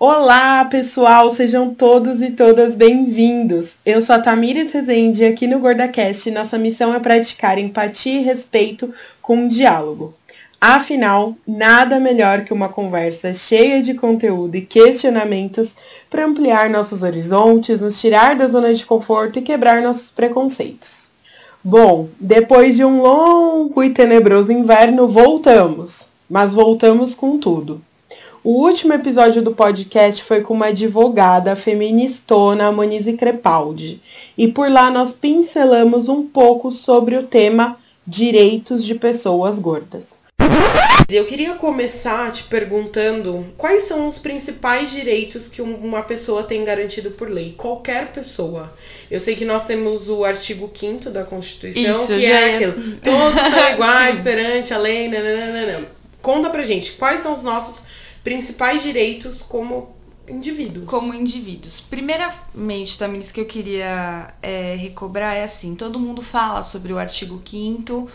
Olá, pessoal, sejam todos e todas bem-vindos. Eu sou a Tamires Rezende e aqui no GordaCast nossa missão é praticar empatia e respeito com um diálogo. Afinal, nada melhor que uma conversa cheia de conteúdo e questionamentos para ampliar nossos horizontes, nos tirar da zona de conforto e quebrar nossos preconceitos. Bom, depois de um longo e tenebroso inverno, voltamos, mas voltamos com tudo. O último episódio do podcast foi com uma advogada feministona, Monize Crepaldi, e por lá nós pincelamos um pouco sobre o tema direitos de pessoas gordas. Eu queria começar te perguntando quais são os principais direitos que uma pessoa tem garantido por lei, qualquer pessoa. Eu sei que nós temos o artigo 5 da Constituição, Isso, que é aquilo. Todos são iguais perante a lei. Nananana. Conta pra gente, quais são os nossos principais direitos como indivíduos. Como indivíduos. Primeiramente, Tamiris, que eu queria é, recobrar é assim: todo mundo fala sobre o artigo 5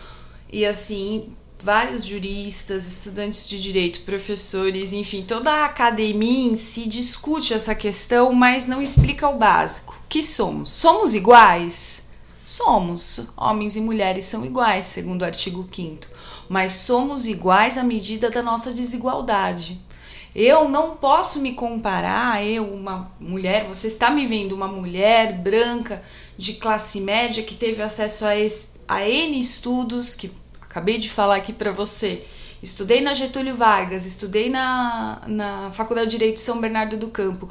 e assim. Vários juristas, estudantes de direito, professores, enfim, toda a academia em si discute essa questão, mas não explica o básico. Que somos? Somos iguais? Somos. Homens e mulheres são iguais, segundo o artigo 5 mas somos iguais à medida da nossa desigualdade. Eu não posso me comparar, eu, uma mulher, você está me vendo uma mulher branca de classe média que teve acesso a, esse, a N estudos, que acabei de falar aqui para você. Estudei na Getúlio Vargas, estudei na, na Faculdade de Direito de São Bernardo do Campo.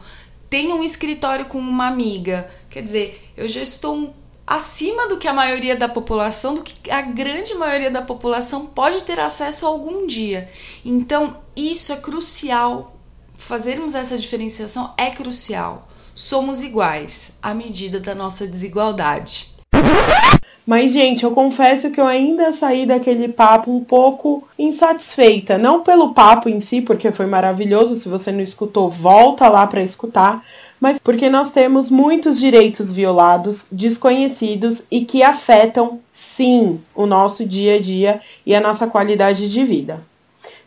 Tenho um escritório com uma amiga. Quer dizer, eu já estou um acima do que a maioria da população, do que a grande maioria da população pode ter acesso algum dia. Então, isso é crucial. Fazermos essa diferenciação é crucial. Somos iguais à medida da nossa desigualdade. Mas, gente, eu confesso que eu ainda saí daquele papo um pouco insatisfeita. Não pelo papo em si, porque foi maravilhoso. Se você não escutou, volta lá para escutar mas porque nós temos muitos direitos violados, desconhecidos e que afetam, sim, o nosso dia a dia e a nossa qualidade de vida.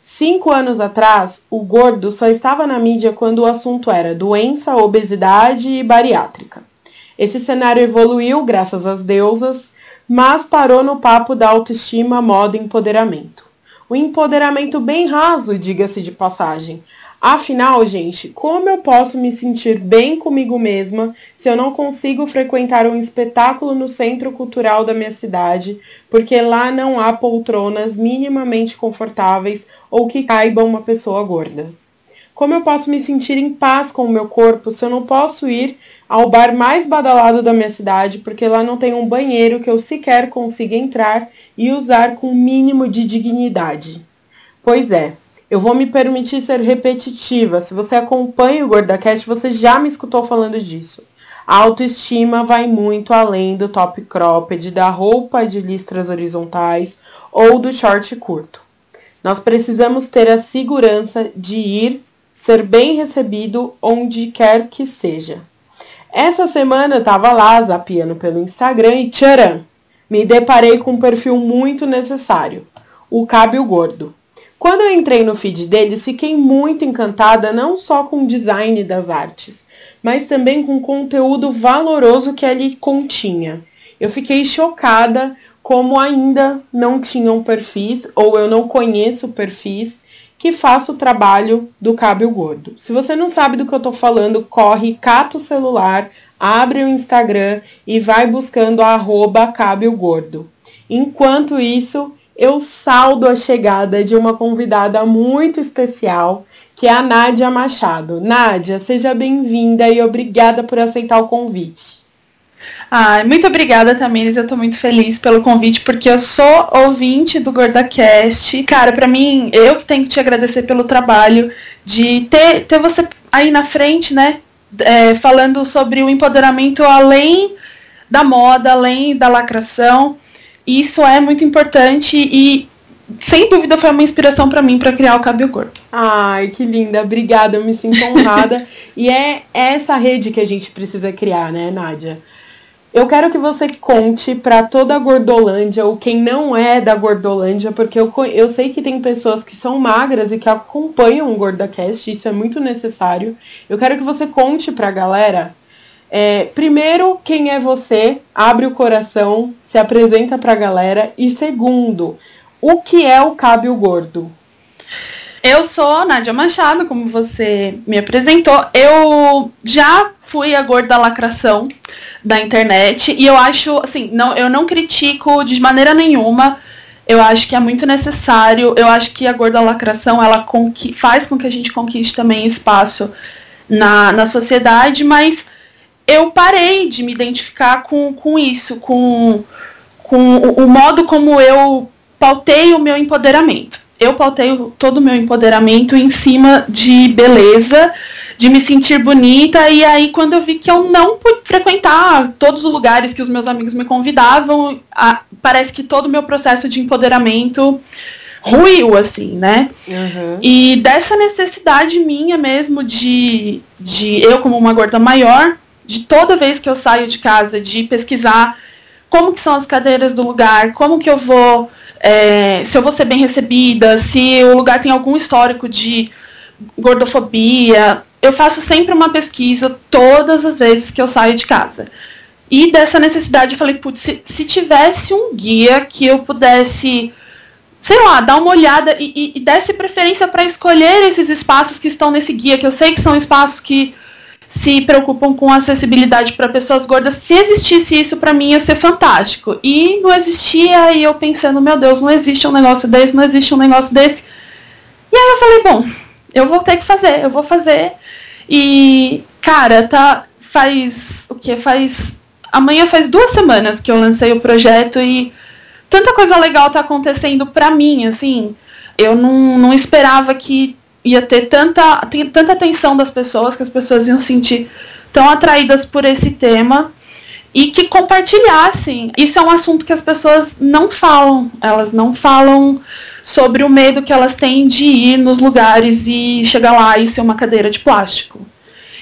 Cinco anos atrás, o gordo só estava na mídia quando o assunto era doença, obesidade e bariátrica. Esse cenário evoluiu graças às deusas, mas parou no papo da autoestima, moda e empoderamento. O empoderamento bem raso, diga-se de passagem, Afinal, gente, como eu posso me sentir bem comigo mesma se eu não consigo frequentar um espetáculo no centro cultural da minha cidade, porque lá não há poltronas minimamente confortáveis ou que caibam uma pessoa gorda? Como eu posso me sentir em paz com o meu corpo se eu não posso ir ao bar mais badalado da minha cidade, porque lá não tem um banheiro que eu sequer consiga entrar e usar com o mínimo de dignidade? Pois é, eu vou me permitir ser repetitiva. Se você acompanha o GordaCast, você já me escutou falando disso. A autoestima vai muito além do top cropped, da roupa de listras horizontais ou do short curto. Nós precisamos ter a segurança de ir, ser bem recebido onde quer que seja. Essa semana eu tava lá zapiando pelo Instagram e tcharam! Me deparei com um perfil muito necessário, o Cábio Gordo. Quando eu entrei no feed deles, fiquei muito encantada não só com o design das artes, mas também com o conteúdo valoroso que ali continha. Eu fiquei chocada como ainda não tinham perfis, ou eu não conheço perfis, que faça o trabalho do Cábio Gordo. Se você não sabe do que eu tô falando, corre, cata o celular, abre o Instagram e vai buscando a arroba Gordo. Enquanto isso, eu saldo a chegada de uma convidada muito especial, que é a Nádia Machado. Nádia, seja bem-vinda e obrigada por aceitar o convite. Ah, muito obrigada, Tamires. Eu estou muito feliz pelo convite, porque eu sou ouvinte do GordaCast. Cara, para mim, eu que tenho que te agradecer pelo trabalho de ter, ter você aí na frente, né? É, falando sobre o empoderamento além da moda, além da lacração. Isso é muito importante e sem dúvida foi uma inspiração para mim para criar o Cabelo Gordo. Ai, que linda, obrigada, eu me sinto honrada. e é essa rede que a gente precisa criar, né, Nádia? Eu quero que você conte para toda a Gordolândia, ou quem não é da Gordolândia, porque eu, eu sei que tem pessoas que são magras e que acompanham o GordaCast, isso é muito necessário. Eu quero que você conte pra galera, é, primeiro, quem é você, abre o coração, se apresenta pra galera, e segundo, o que é o Cábio Gordo? Eu sou Nádia Machado, como você me apresentou. Eu já fui a gorda lacração da internet e eu acho, assim, não, eu não critico de maneira nenhuma. Eu acho que é muito necessário. Eu acho que a gorda lacração ela faz com que a gente conquiste também espaço na, na sociedade, mas eu parei de me identificar com, com isso, com, com o, o modo como eu pautei o meu empoderamento. Eu pautei todo o meu empoderamento em cima de beleza, de me sentir bonita, e aí quando eu vi que eu não pude frequentar todos os lugares que os meus amigos me convidavam, a, parece que todo o meu processo de empoderamento ruiu, assim, né? Uhum. E dessa necessidade minha mesmo de, de eu como uma gorda maior, de toda vez que eu saio de casa, de pesquisar como que são as cadeiras do lugar, como que eu vou é, se eu vou ser bem recebida, se o lugar tem algum histórico de gordofobia. Eu faço sempre uma pesquisa todas as vezes que eu saio de casa. E dessa necessidade eu falei, putz, se, se tivesse um guia que eu pudesse, sei lá, dar uma olhada e, e, e desse preferência para escolher esses espaços que estão nesse guia, que eu sei que são espaços que se preocupam com acessibilidade para pessoas gordas. Se existisse isso, para mim ia ser fantástico. E não existia, e eu pensando, meu Deus, não existe um negócio desse, não existe um negócio desse. E aí eu falei, bom, eu vou ter que fazer, eu vou fazer. E, cara, tá. Faz. O que? Faz. Amanhã faz duas semanas que eu lancei o projeto e tanta coisa legal tá acontecendo pra mim, assim. Eu não, não esperava que ia ter tanta, tanta atenção das pessoas, que as pessoas iam sentir tão atraídas por esse tema e que compartilhassem. Isso é um assunto que as pessoas não falam, elas não falam sobre o medo que elas têm de ir nos lugares e chegar lá e ser uma cadeira de plástico.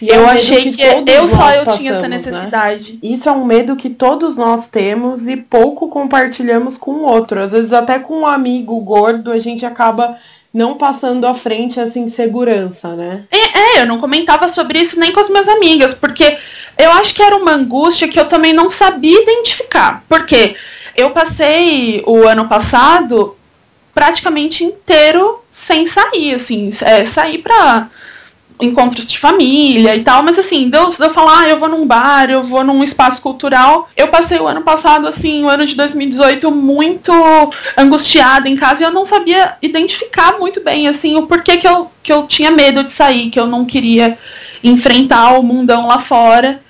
E eu é um achei que, que eu só eu passamos, tinha essa né? necessidade. Né? Isso é um medo que todos nós temos e pouco compartilhamos com o outro. Às vezes até com um amigo gordo a gente acaba não passando à frente essa insegurança, né? É, é, eu não comentava sobre isso nem com as minhas amigas, porque eu acho que era uma angústia que eu também não sabia identificar. Porque eu passei o ano passado praticamente inteiro sem sair, assim, é, sair pra encontros de família e tal, mas assim, Deus, eu falar, ah, eu vou num bar, eu vou num espaço cultural. Eu passei o ano passado, assim, o ano de 2018, muito angustiada em casa e eu não sabia identificar muito bem, assim, o porquê que eu, que eu tinha medo de sair, que eu não queria enfrentar o mundão lá fora.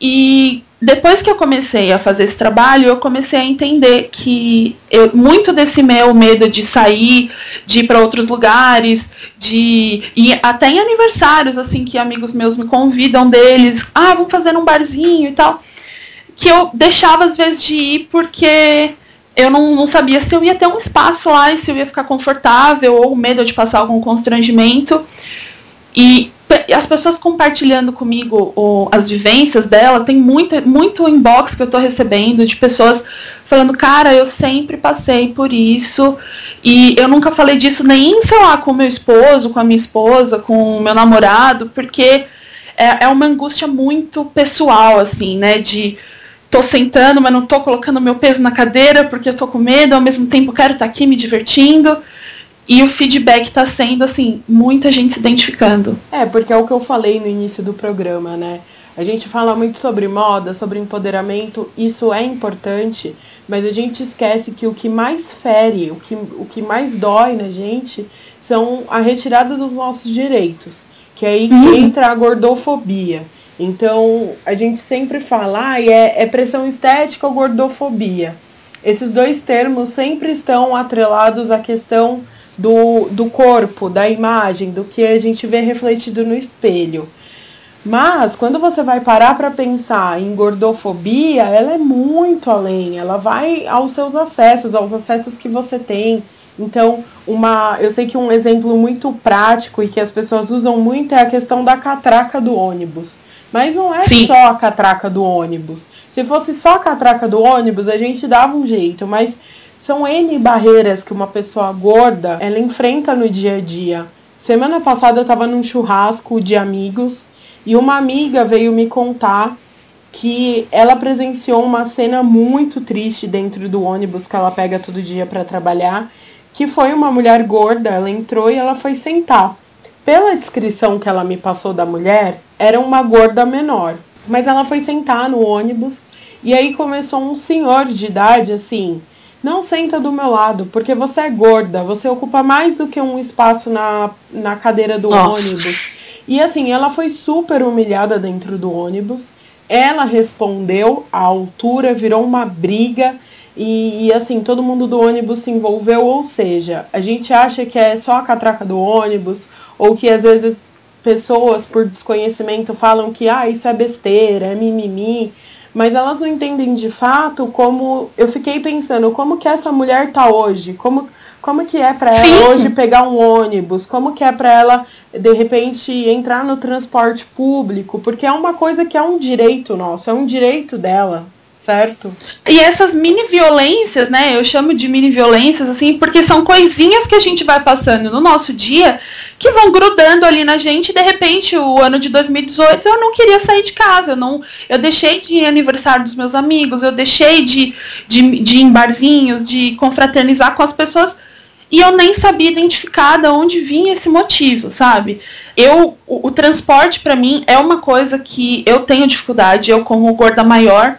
E depois que eu comecei a fazer esse trabalho, eu comecei a entender que eu, muito desse meu medo de sair, de ir para outros lugares, de ir até em aniversários, assim, que amigos meus me convidam deles, ah, vamos fazer um barzinho e tal, que eu deixava às vezes de ir porque eu não, não sabia se eu ia ter um espaço lá e se eu ia ficar confortável ou medo de passar algum constrangimento. E as pessoas compartilhando comigo o, as vivências dela, tem muita, muito inbox que eu tô recebendo de pessoas falando, cara, eu sempre passei por isso e eu nunca falei disso nem, sei lá, com meu esposo, com a minha esposa, com o meu namorado, porque é, é uma angústia muito pessoal, assim, né, de tô sentando, mas não tô colocando meu peso na cadeira porque eu tô com medo, ao mesmo tempo quero estar tá aqui me divertindo. E o feedback está sendo, assim, muita gente se identificando. É, porque é o que eu falei no início do programa, né? A gente fala muito sobre moda, sobre empoderamento, isso é importante, mas a gente esquece que o que mais fere, o que, o que mais dói na gente são a retirada dos nossos direitos. Que é aí que uhum. entra a gordofobia. Então, a gente sempre fala, ah, é, é pressão estética ou gordofobia. Esses dois termos sempre estão atrelados à questão do, do corpo, da imagem, do que a gente vê refletido no espelho. Mas quando você vai parar para pensar em gordofobia, ela é muito além, ela vai aos seus acessos, aos acessos que você tem. Então, uma, eu sei que um exemplo muito prático e que as pessoas usam muito é a questão da catraca do ônibus. Mas não é Sim. só a catraca do ônibus. Se fosse só a catraca do ônibus, a gente dava um jeito, mas são N barreiras que uma pessoa gorda ela enfrenta no dia a dia. Semana passada eu estava num churrasco de amigos e uma amiga veio me contar que ela presenciou uma cena muito triste dentro do ônibus que ela pega todo dia para trabalhar, que foi uma mulher gorda, ela entrou e ela foi sentar. Pela descrição que ela me passou da mulher, era uma gorda menor, mas ela foi sentar no ônibus e aí começou um senhor de idade assim, não senta do meu lado, porque você é gorda, você ocupa mais do que um espaço na, na cadeira do Nossa. ônibus. E assim, ela foi super humilhada dentro do ônibus. Ela respondeu à altura, virou uma briga. E, e, assim, todo mundo do ônibus se envolveu, ou seja, a gente acha que é só a catraca do ônibus, ou que às vezes pessoas, por desconhecimento, falam que ah, isso é besteira, é mimimi, mas elas não entendem de fato como. Eu fiquei pensando, como que essa mulher tá hoje? Como, como que é para ela hoje pegar um ônibus? Como que é para ela, de repente, entrar no transporte público? Porque é uma coisa que é um direito nosso, é um direito dela certo? E essas mini violências, né? Eu chamo de mini violências, assim, porque são coisinhas que a gente vai passando no nosso dia que vão grudando ali na gente. De repente, o ano de 2018, eu não queria sair de casa. Eu, não, eu deixei de ir aniversário dos meus amigos, eu deixei de, de, de ir em barzinhos, de confraternizar com as pessoas. E eu nem sabia identificar de onde vinha esse motivo, sabe? Eu, o, o transporte para mim é uma coisa que eu tenho dificuldade. Eu, como gorda maior,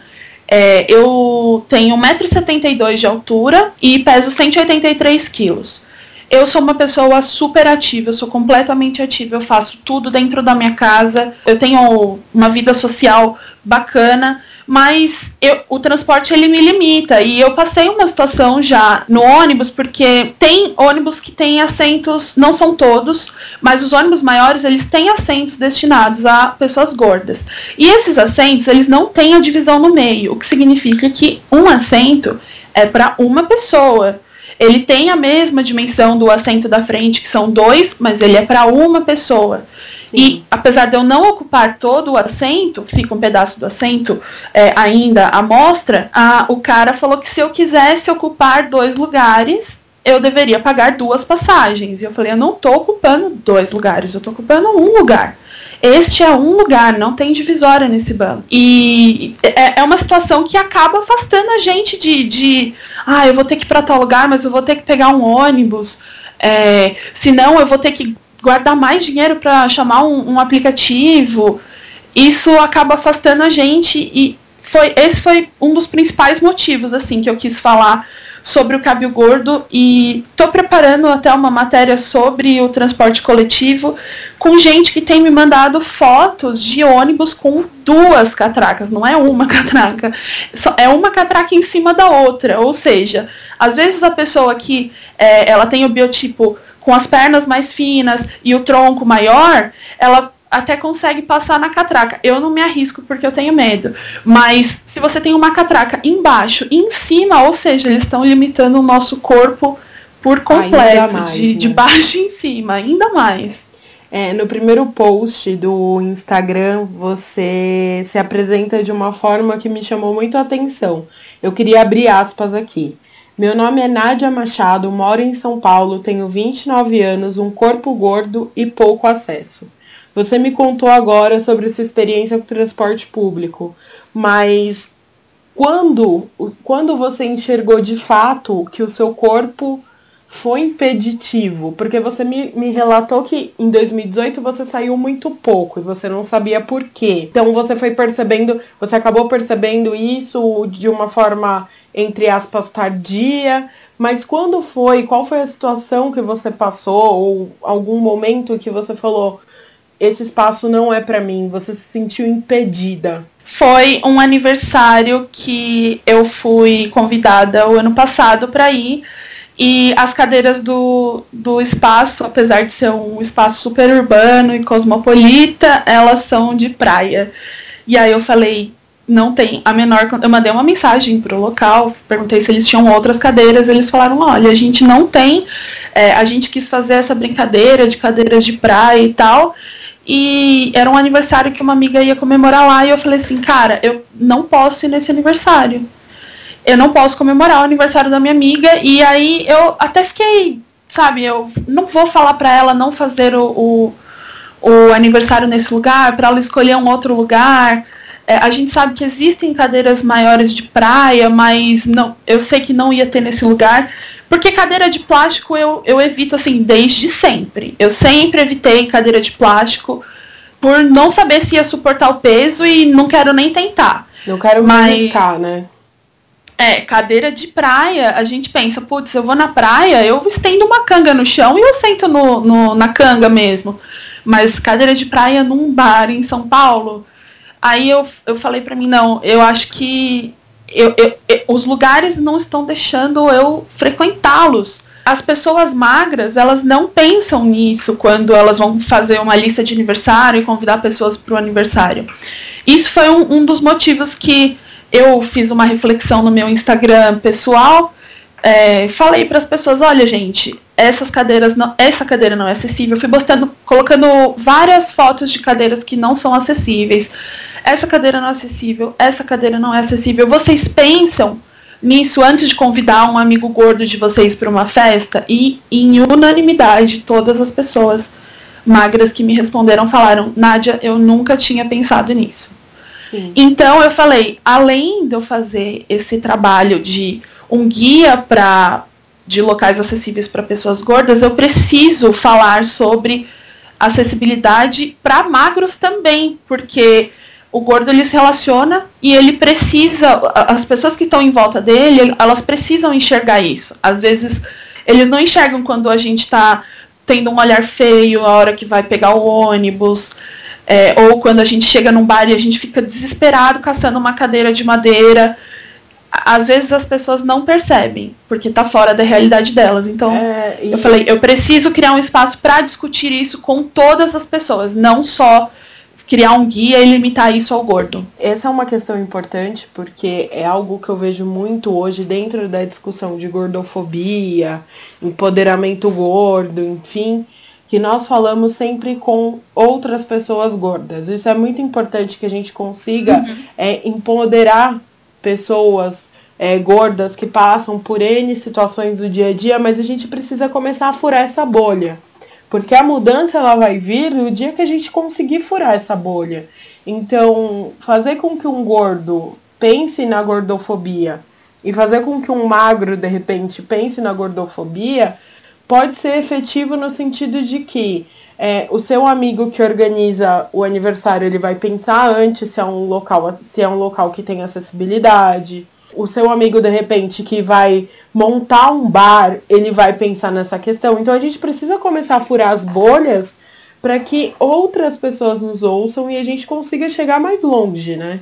é, eu tenho 1,72m de altura e peso 183 quilos. Eu sou uma pessoa super ativa, eu sou completamente ativa, eu faço tudo dentro da minha casa, eu tenho uma vida social bacana, mas eu, o transporte ele me limita. E eu passei uma situação já no ônibus, porque tem ônibus que têm assentos, não são todos, mas os ônibus maiores eles têm assentos destinados a pessoas gordas. E esses assentos eles não têm a divisão no meio, o que significa que um assento é para uma pessoa. Ele tem a mesma dimensão do assento da frente, que são dois, mas ele é para uma pessoa. E apesar de eu não ocupar todo o assento, fica um pedaço do assento é, ainda à mostra, a, o cara falou que se eu quisesse ocupar dois lugares, eu deveria pagar duas passagens. E eu falei, eu não estou ocupando dois lugares, eu estou ocupando um lugar. Este é um lugar, não tem divisória nesse banco. E é, é uma situação que acaba afastando a gente de, de ah, eu vou ter que ir para tal lugar, mas eu vou ter que pegar um ônibus. É, senão eu vou ter que guardar mais dinheiro para chamar um, um, aplicativo, isso acaba afastando a gente e foi esse foi um dos principais motivos assim que eu quis falar sobre o cabelo gordo e estou preparando até uma matéria sobre o transporte coletivo com gente que tem me mandado fotos de ônibus com duas catracas, não é uma catraca, é uma catraca em cima da outra, ou seja, às vezes a pessoa que é, ela tem o biotipo com as pernas mais finas e o tronco maior, ela até consegue passar na catraca. Eu não me arrisco porque eu tenho medo. Mas se você tem uma catraca embaixo e em cima, ou seja, eles estão limitando o nosso corpo por completo, mais, de, né? de baixo em cima, ainda mais. É, no primeiro post do Instagram, você se apresenta de uma forma que me chamou muito a atenção. Eu queria abrir aspas aqui. Meu nome é Nádia Machado, moro em São Paulo, tenho 29 anos, um corpo gordo e pouco acesso. Você me contou agora sobre sua experiência com transporte público, mas quando, quando você enxergou de fato que o seu corpo foi impeditivo? Porque você me, me relatou que em 2018 você saiu muito pouco e você não sabia por quê. Então você foi percebendo, você acabou percebendo isso de uma forma entre aspas, tardia, mas quando foi? Qual foi a situação que você passou? Ou algum momento que você falou, esse espaço não é para mim, você se sentiu impedida? Foi um aniversário que eu fui convidada o ano passado para ir. E as cadeiras do, do espaço, apesar de ser um espaço super urbano e cosmopolita, elas são de praia. E aí eu falei, não tem a menor. Eu mandei uma mensagem pro local, perguntei se eles tinham outras cadeiras, eles falaram: olha, a gente não tem, é, a gente quis fazer essa brincadeira de cadeiras de praia e tal. e era um aniversário que uma amiga ia comemorar lá e eu falei assim, cara, eu não posso ir nesse aniversário. Eu não posso comemorar o aniversário da minha amiga e aí eu até fiquei, sabe, eu não vou falar para ela não fazer o, o, o aniversário nesse lugar, para ela escolher um outro lugar. É, a gente sabe que existem cadeiras maiores de praia, mas não, eu sei que não ia ter nesse lugar. Porque cadeira de plástico eu, eu evito assim desde sempre. Eu sempre evitei cadeira de plástico por não saber se ia suportar o peso e não quero nem tentar. Não quero mais né? É, cadeira de praia, a gente pensa, putz, eu vou na praia, eu estendo uma canga no chão e eu sento no, no, na canga mesmo. Mas cadeira de praia num bar em São Paulo, aí eu, eu falei pra mim, não, eu acho que eu, eu, eu, os lugares não estão deixando eu frequentá-los. As pessoas magras, elas não pensam nisso quando elas vão fazer uma lista de aniversário e convidar pessoas para o aniversário. Isso foi um, um, dos motivos que eu fiz uma reflexão no meu Instagram pessoal. É, falei para as pessoas, olha gente, essas cadeiras não, essa cadeira não é acessível. Eu fui postando, colocando várias fotos de cadeiras que não são acessíveis essa cadeira não é acessível, essa cadeira não é acessível. Vocês pensam nisso antes de convidar um amigo gordo de vocês para uma festa? E em unanimidade, todas as pessoas magras que me responderam falaram: Nádia, eu nunca tinha pensado nisso. Então eu falei, além de eu fazer esse trabalho de um guia para de locais acessíveis para pessoas gordas, eu preciso falar sobre acessibilidade para magros também, porque o gordo ele se relaciona e ele precisa, as pessoas que estão em volta dele, elas precisam enxergar isso. Às vezes eles não enxergam quando a gente está tendo um olhar feio a hora que vai pegar o ônibus, é, ou quando a gente chega num bar e a gente fica desesperado caçando uma cadeira de madeira. Às vezes as pessoas não percebem, porque está fora da realidade delas. Então, é, e... eu falei, eu preciso criar um espaço para discutir isso com todas as pessoas, não só criar um guia e limitar isso ao gordo. Essa é uma questão importante porque é algo que eu vejo muito hoje dentro da discussão de gordofobia, empoderamento gordo, enfim, que nós falamos sempre com outras pessoas gordas. Isso é muito importante que a gente consiga uhum. é, empoderar pessoas é, gordas que passam por N situações do dia a dia, mas a gente precisa começar a furar essa bolha. Porque a mudança ela vai vir no dia que a gente conseguir furar essa bolha. Então, fazer com que um gordo pense na gordofobia e fazer com que um magro, de repente, pense na gordofobia, pode ser efetivo no sentido de que é, o seu amigo que organiza o aniversário, ele vai pensar antes se é um local, se é um local que tem acessibilidade o seu amigo, de repente, que vai montar um bar, ele vai pensar nessa questão. Então a gente precisa começar a furar as bolhas para que outras pessoas nos ouçam e a gente consiga chegar mais longe, né?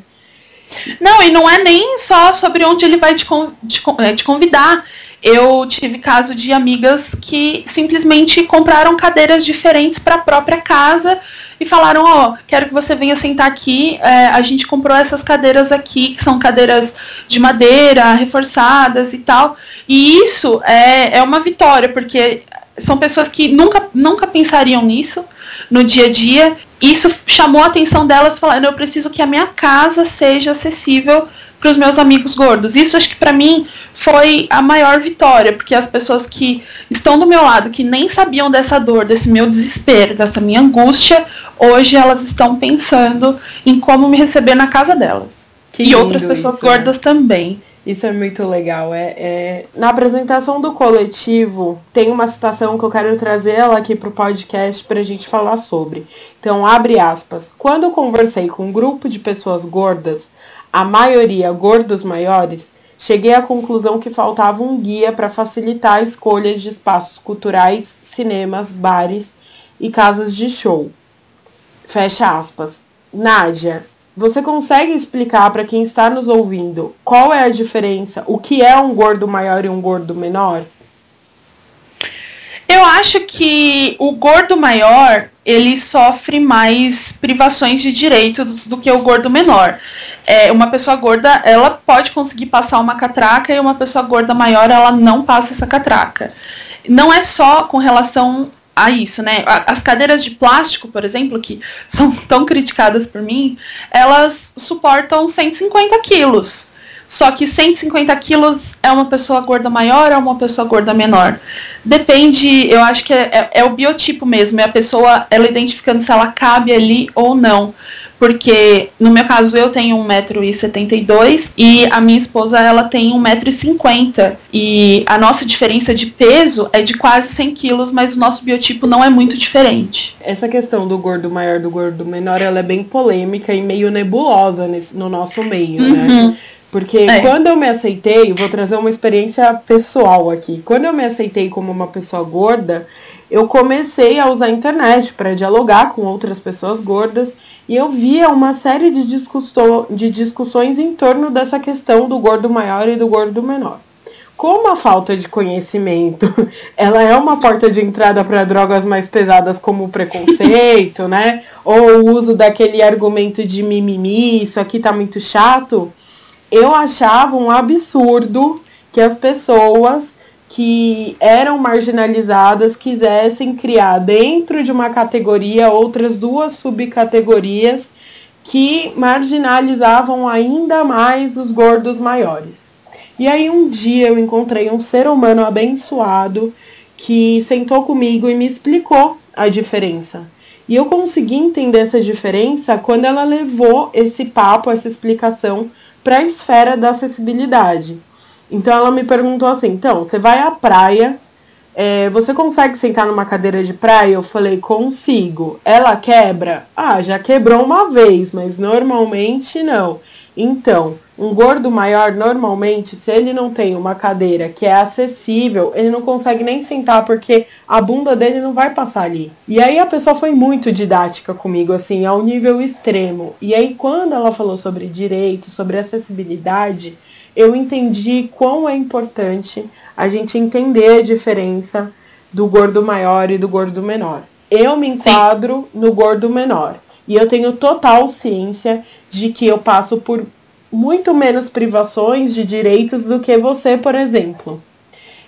Não, e não é nem só sobre onde ele vai te, te, é, te convidar. Eu tive caso de amigas que simplesmente compraram cadeiras diferentes para a própria casa e falaram, ó, oh, quero que você venha sentar aqui. É, a gente comprou essas cadeiras aqui, que são cadeiras de madeira, reforçadas e tal. E isso é, é uma vitória, porque são pessoas que nunca, nunca pensariam nisso no dia a dia. Isso chamou a atenção delas, falando, eu preciso que a minha casa seja acessível para os meus amigos gordos. Isso acho que para mim foi a maior vitória, porque as pessoas que estão do meu lado, que nem sabiam dessa dor, desse meu desespero, dessa minha angústia, hoje elas estão pensando em como me receber na casa delas. Que e outras pessoas isso, né? gordas né? também. Isso é muito legal. É, é, Na apresentação do coletivo, tem uma citação que eu quero trazer ela aqui para o podcast para a gente falar sobre. Então, abre aspas. Quando eu conversei com um grupo de pessoas gordas, a maioria gordos maiores, cheguei à conclusão que faltava um guia para facilitar a escolha de espaços culturais, cinemas, bares e casas de show. Fecha aspas. Nádia, você consegue explicar para quem está nos ouvindo qual é a diferença, o que é um gordo maior e um gordo menor? Eu acho que o gordo maior ele sofre mais privações de direitos do que o gordo menor. É, uma pessoa gorda ela pode conseguir passar uma catraca e uma pessoa gorda maior ela não passa essa catraca. Não é só com relação a isso, né? As cadeiras de plástico, por exemplo, que são tão criticadas por mim, elas suportam 150 quilos. Só que 150 quilos é uma pessoa gorda maior ou é uma pessoa gorda menor? Depende, eu acho que é, é, é o biotipo mesmo, é a pessoa ela identificando se ela cabe ali ou não porque no meu caso eu tenho 1,72m e a minha esposa ela tem 1,50m e a nossa diferença de peso é de quase 100 quilos, mas o nosso biotipo não é muito diferente. Essa questão do gordo maior do gordo menor, ela é bem polêmica e meio nebulosa nesse, no nosso meio, né? uhum. né? Porque é. quando eu me aceitei, vou trazer uma experiência pessoal aqui. Quando eu me aceitei como uma pessoa gorda, eu comecei a usar a internet para dialogar com outras pessoas gordas e eu via uma série de, de discussões em torno dessa questão do gordo maior e do gordo menor. Como a falta de conhecimento, ela é uma porta de entrada para drogas mais pesadas como o preconceito, né? Ou o uso daquele argumento de mimimi, isso aqui tá muito chato. Eu achava um absurdo que as pessoas que eram marginalizadas quisessem criar dentro de uma categoria outras duas subcategorias que marginalizavam ainda mais os gordos maiores. E aí um dia eu encontrei um ser humano abençoado que sentou comigo e me explicou a diferença. E eu consegui entender essa diferença quando ela levou esse papo, essa explicação para a esfera da acessibilidade. Então ela me perguntou assim: então, você vai à praia, é, você consegue sentar numa cadeira de praia? Eu falei: consigo. Ela quebra? Ah, já quebrou uma vez, mas normalmente não. Então, um gordo maior, normalmente, se ele não tem uma cadeira que é acessível, ele não consegue nem sentar porque a bunda dele não vai passar ali. E aí a pessoa foi muito didática comigo, assim, ao nível extremo. E aí, quando ela falou sobre direito, sobre acessibilidade, eu entendi quão é importante a gente entender a diferença do gordo maior e do gordo menor. Eu me enquadro Sim. no gordo menor. E eu tenho total ciência de que eu passo por muito menos privações de direitos do que você, por exemplo.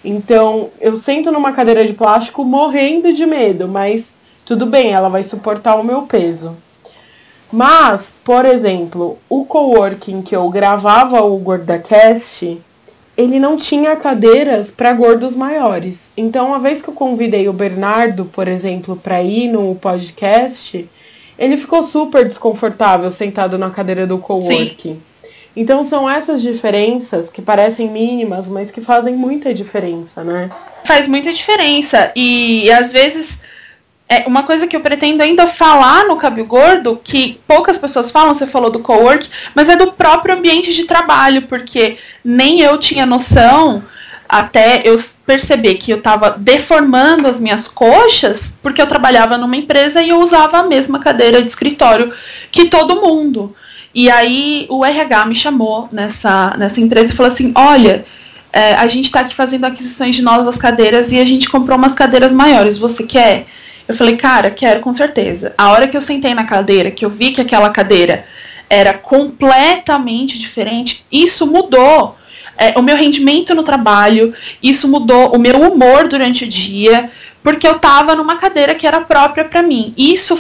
Então, eu sento numa cadeira de plástico morrendo de medo, mas tudo bem, ela vai suportar o meu peso. Mas, por exemplo, o coworking que eu gravava o GordaCast, ele não tinha cadeiras para gordos maiores. Então, uma vez que eu convidei o Bernardo, por exemplo, para ir no podcast, ele ficou super desconfortável sentado na cadeira do coworking. Sim. Então são essas diferenças que parecem mínimas, mas que fazem muita diferença, né? Faz muita diferença. E às vezes é uma coisa que eu pretendo ainda falar no Cabelo Gordo, que poucas pessoas falam, você falou do co-work, mas é do próprio ambiente de trabalho, porque nem eu tinha noção até eu perceber que eu estava deformando as minhas coxas, porque eu trabalhava numa empresa e eu usava a mesma cadeira de escritório que todo mundo. E aí o RH me chamou nessa, nessa empresa e falou assim, olha, é, a gente está aqui fazendo aquisições de novas cadeiras e a gente comprou umas cadeiras maiores, você quer? Eu falei, cara, quero com certeza. A hora que eu sentei na cadeira, que eu vi que aquela cadeira era completamente diferente, isso mudou é, o meu rendimento no trabalho, isso mudou o meu humor durante o dia, porque eu tava numa cadeira que era própria para mim. Isso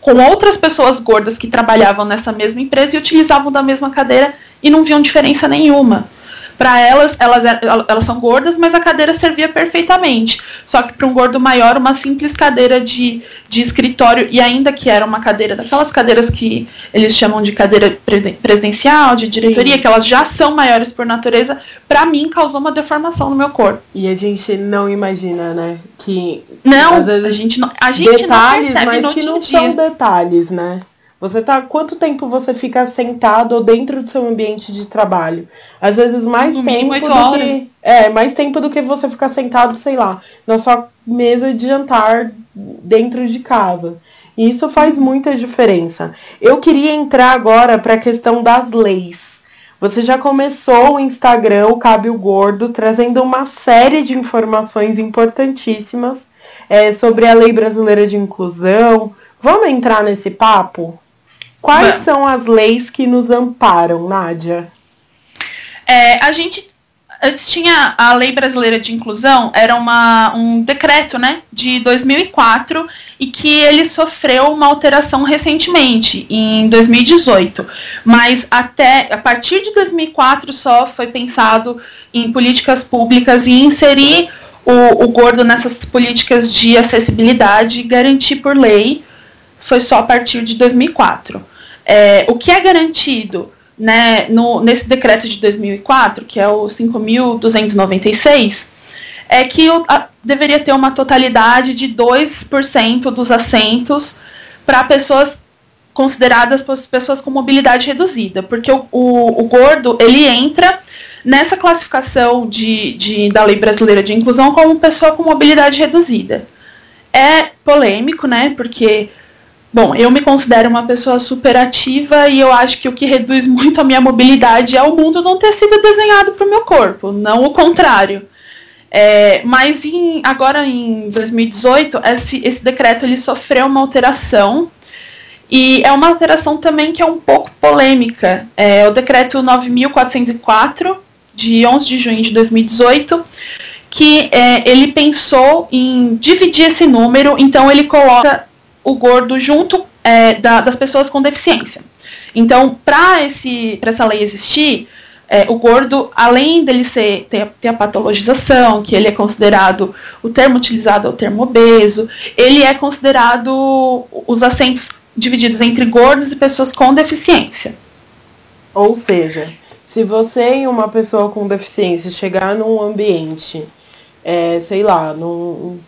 com outras pessoas gordas que trabalhavam nessa mesma empresa e utilizavam da mesma cadeira e não viam diferença nenhuma. Para elas, elas, elas são gordas, mas a cadeira servia perfeitamente. Só que para um gordo maior, uma simples cadeira de, de escritório, e ainda que era uma cadeira, daquelas cadeiras que eles chamam de cadeira presidencial, de diretoria, Sim. que elas já são maiores por natureza, para mim causou uma deformação no meu corpo. E a gente não imagina, né? Que. Não, às vezes, a gente não. A gente detalhes, não mas que não dia. são detalhes, né? Você tá. Quanto tempo você fica sentado ou dentro do seu ambiente de trabalho? Às vezes mais no tempo do horas. que. É, mais tempo do que você ficar sentado, sei lá, na sua mesa de jantar dentro de casa. E isso faz muita diferença. Eu queria entrar agora para a questão das leis. Você já começou o Instagram, o Cabelo Gordo, trazendo uma série de informações importantíssimas é, sobre a Lei Brasileira de Inclusão. Vamos entrar nesse papo? Quais são as leis que nos amparam, Nádia? É, a gente Antes tinha a Lei Brasileira de Inclusão, era uma, um decreto, né, de 2004 e que ele sofreu uma alteração recentemente, em 2018. Mas até a partir de 2004 só foi pensado em políticas públicas e inserir o, o gordo nessas políticas de acessibilidade e garantir por lei foi só a partir de 2004. É, o que é garantido né, no, nesse decreto de 2004, que é o 5.296, é que o, a, deveria ter uma totalidade de 2% dos assentos para pessoas consideradas pessoas com mobilidade reduzida, porque o, o, o, gordo ele entra nessa classificação de, de, da lei brasileira de inclusão como pessoa com mobilidade reduzida. É polêmico, né? Porque Bom, eu me considero uma pessoa super ativa e eu acho que o que reduz muito a minha mobilidade é o mundo não ter sido desenhado para o meu corpo, não o contrário. É, mas em, agora em 2018, esse, esse decreto ele sofreu uma alteração e é uma alteração também que é um pouco polêmica. É o decreto 9.404, de 11 de junho de 2018, que é, ele pensou em dividir esse número, então ele coloca o gordo junto é, da, das pessoas com deficiência. Então, para essa lei existir, é, o gordo, além dele ser, ter, ter, a patologização, que ele é considerado, o termo utilizado é o termo obeso, ele é considerado os assentos divididos entre gordos e pessoas com deficiência. Ou seja, se você e uma pessoa com deficiência chegar num ambiente, é, sei lá, num,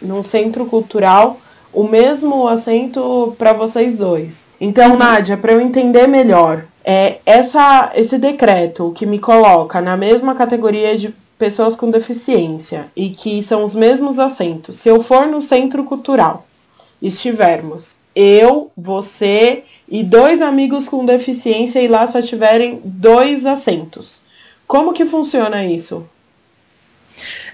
num centro cultural o mesmo assento para vocês dois. Então. Nádia, para eu entender melhor, é essa, esse decreto que me coloca na mesma categoria de pessoas com deficiência e que são os mesmos assentos. Se eu for no centro cultural, estivermos eu, você e dois amigos com deficiência e lá só tiverem dois assentos. Como que funciona isso?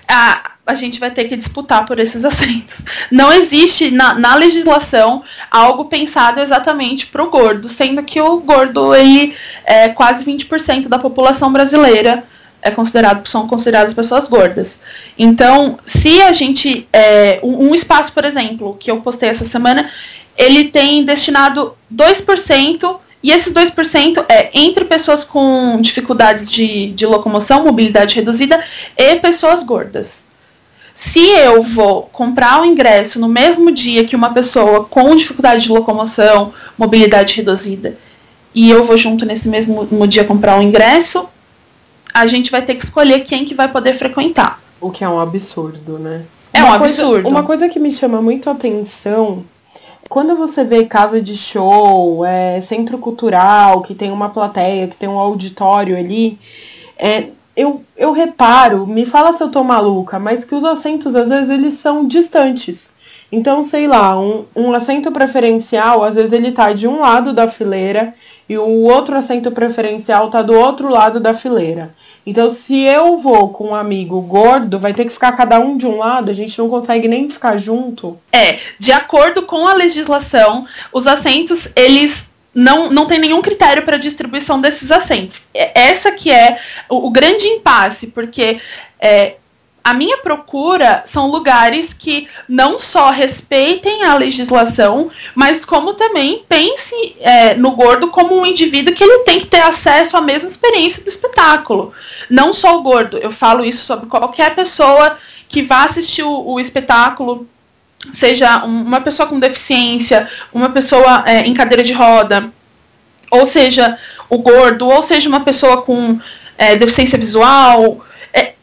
Ah, a gente vai ter que disputar por esses assentos. Não existe na, na legislação algo pensado exatamente para o gordo, sendo que o gordo ele é quase 20% da população brasileira é considerado são consideradas pessoas gordas. Então, se a gente é, um, um espaço, por exemplo, que eu postei essa semana, ele tem destinado 2% e esses 2% é entre pessoas com dificuldades de, de locomoção, mobilidade reduzida e pessoas gordas. Se eu vou comprar o ingresso no mesmo dia que uma pessoa com dificuldade de locomoção, mobilidade reduzida, e eu vou junto nesse mesmo dia comprar o ingresso, a gente vai ter que escolher quem que vai poder frequentar. O que é um absurdo, né? É uma um coisa, absurdo. Uma coisa que me chama muito a atenção quando você vê casa de show, é, centro cultural, que tem uma plateia, que tem um auditório ali, é, eu, eu reparo, me fala se eu tô maluca, mas que os assentos às vezes eles são distantes. Então, sei lá, um, um assento preferencial, às vezes ele tá de um lado da fileira e o outro assento preferencial tá do outro lado da fileira. Então, se eu vou com um amigo gordo, vai ter que ficar cada um de um lado, a gente não consegue nem ficar junto. É, de acordo com a legislação, os assentos, eles não, não tem nenhum critério para distribuição desses assentos. Essa que é o, o grande impasse, porque é, a minha procura são lugares que não só respeitem a legislação, mas como também pense é, no gordo como um indivíduo que ele tem que ter acesso à mesma experiência do espetáculo. Não só o gordo, eu falo isso sobre qualquer pessoa que vá assistir o, o espetáculo seja uma pessoa com deficiência, uma pessoa é, em cadeira de roda, ou seja, o gordo, ou seja, uma pessoa com é, deficiência visual,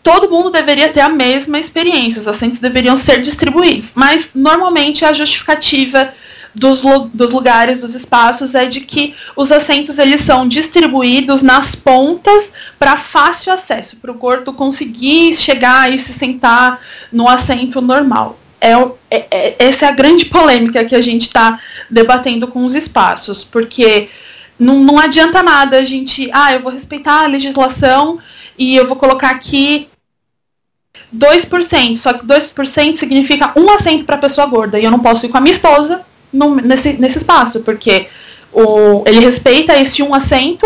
todo mundo deveria ter a mesma experiência, os assentos deveriam ser distribuídos. Mas, normalmente, a justificativa dos, dos lugares, dos espaços, é de que os assentos eles são distribuídos nas pontas para fácil acesso, para o gordo conseguir chegar e se sentar no assento normal é, é, é, essa é a grande polêmica que a gente está debatendo com os espaços, porque não, não adianta nada a gente, ah, eu vou respeitar a legislação e eu vou colocar aqui 2%, só que 2% significa um assento para pessoa gorda, e eu não posso ir com a minha esposa no, nesse, nesse espaço, porque o, ele respeita esse um assento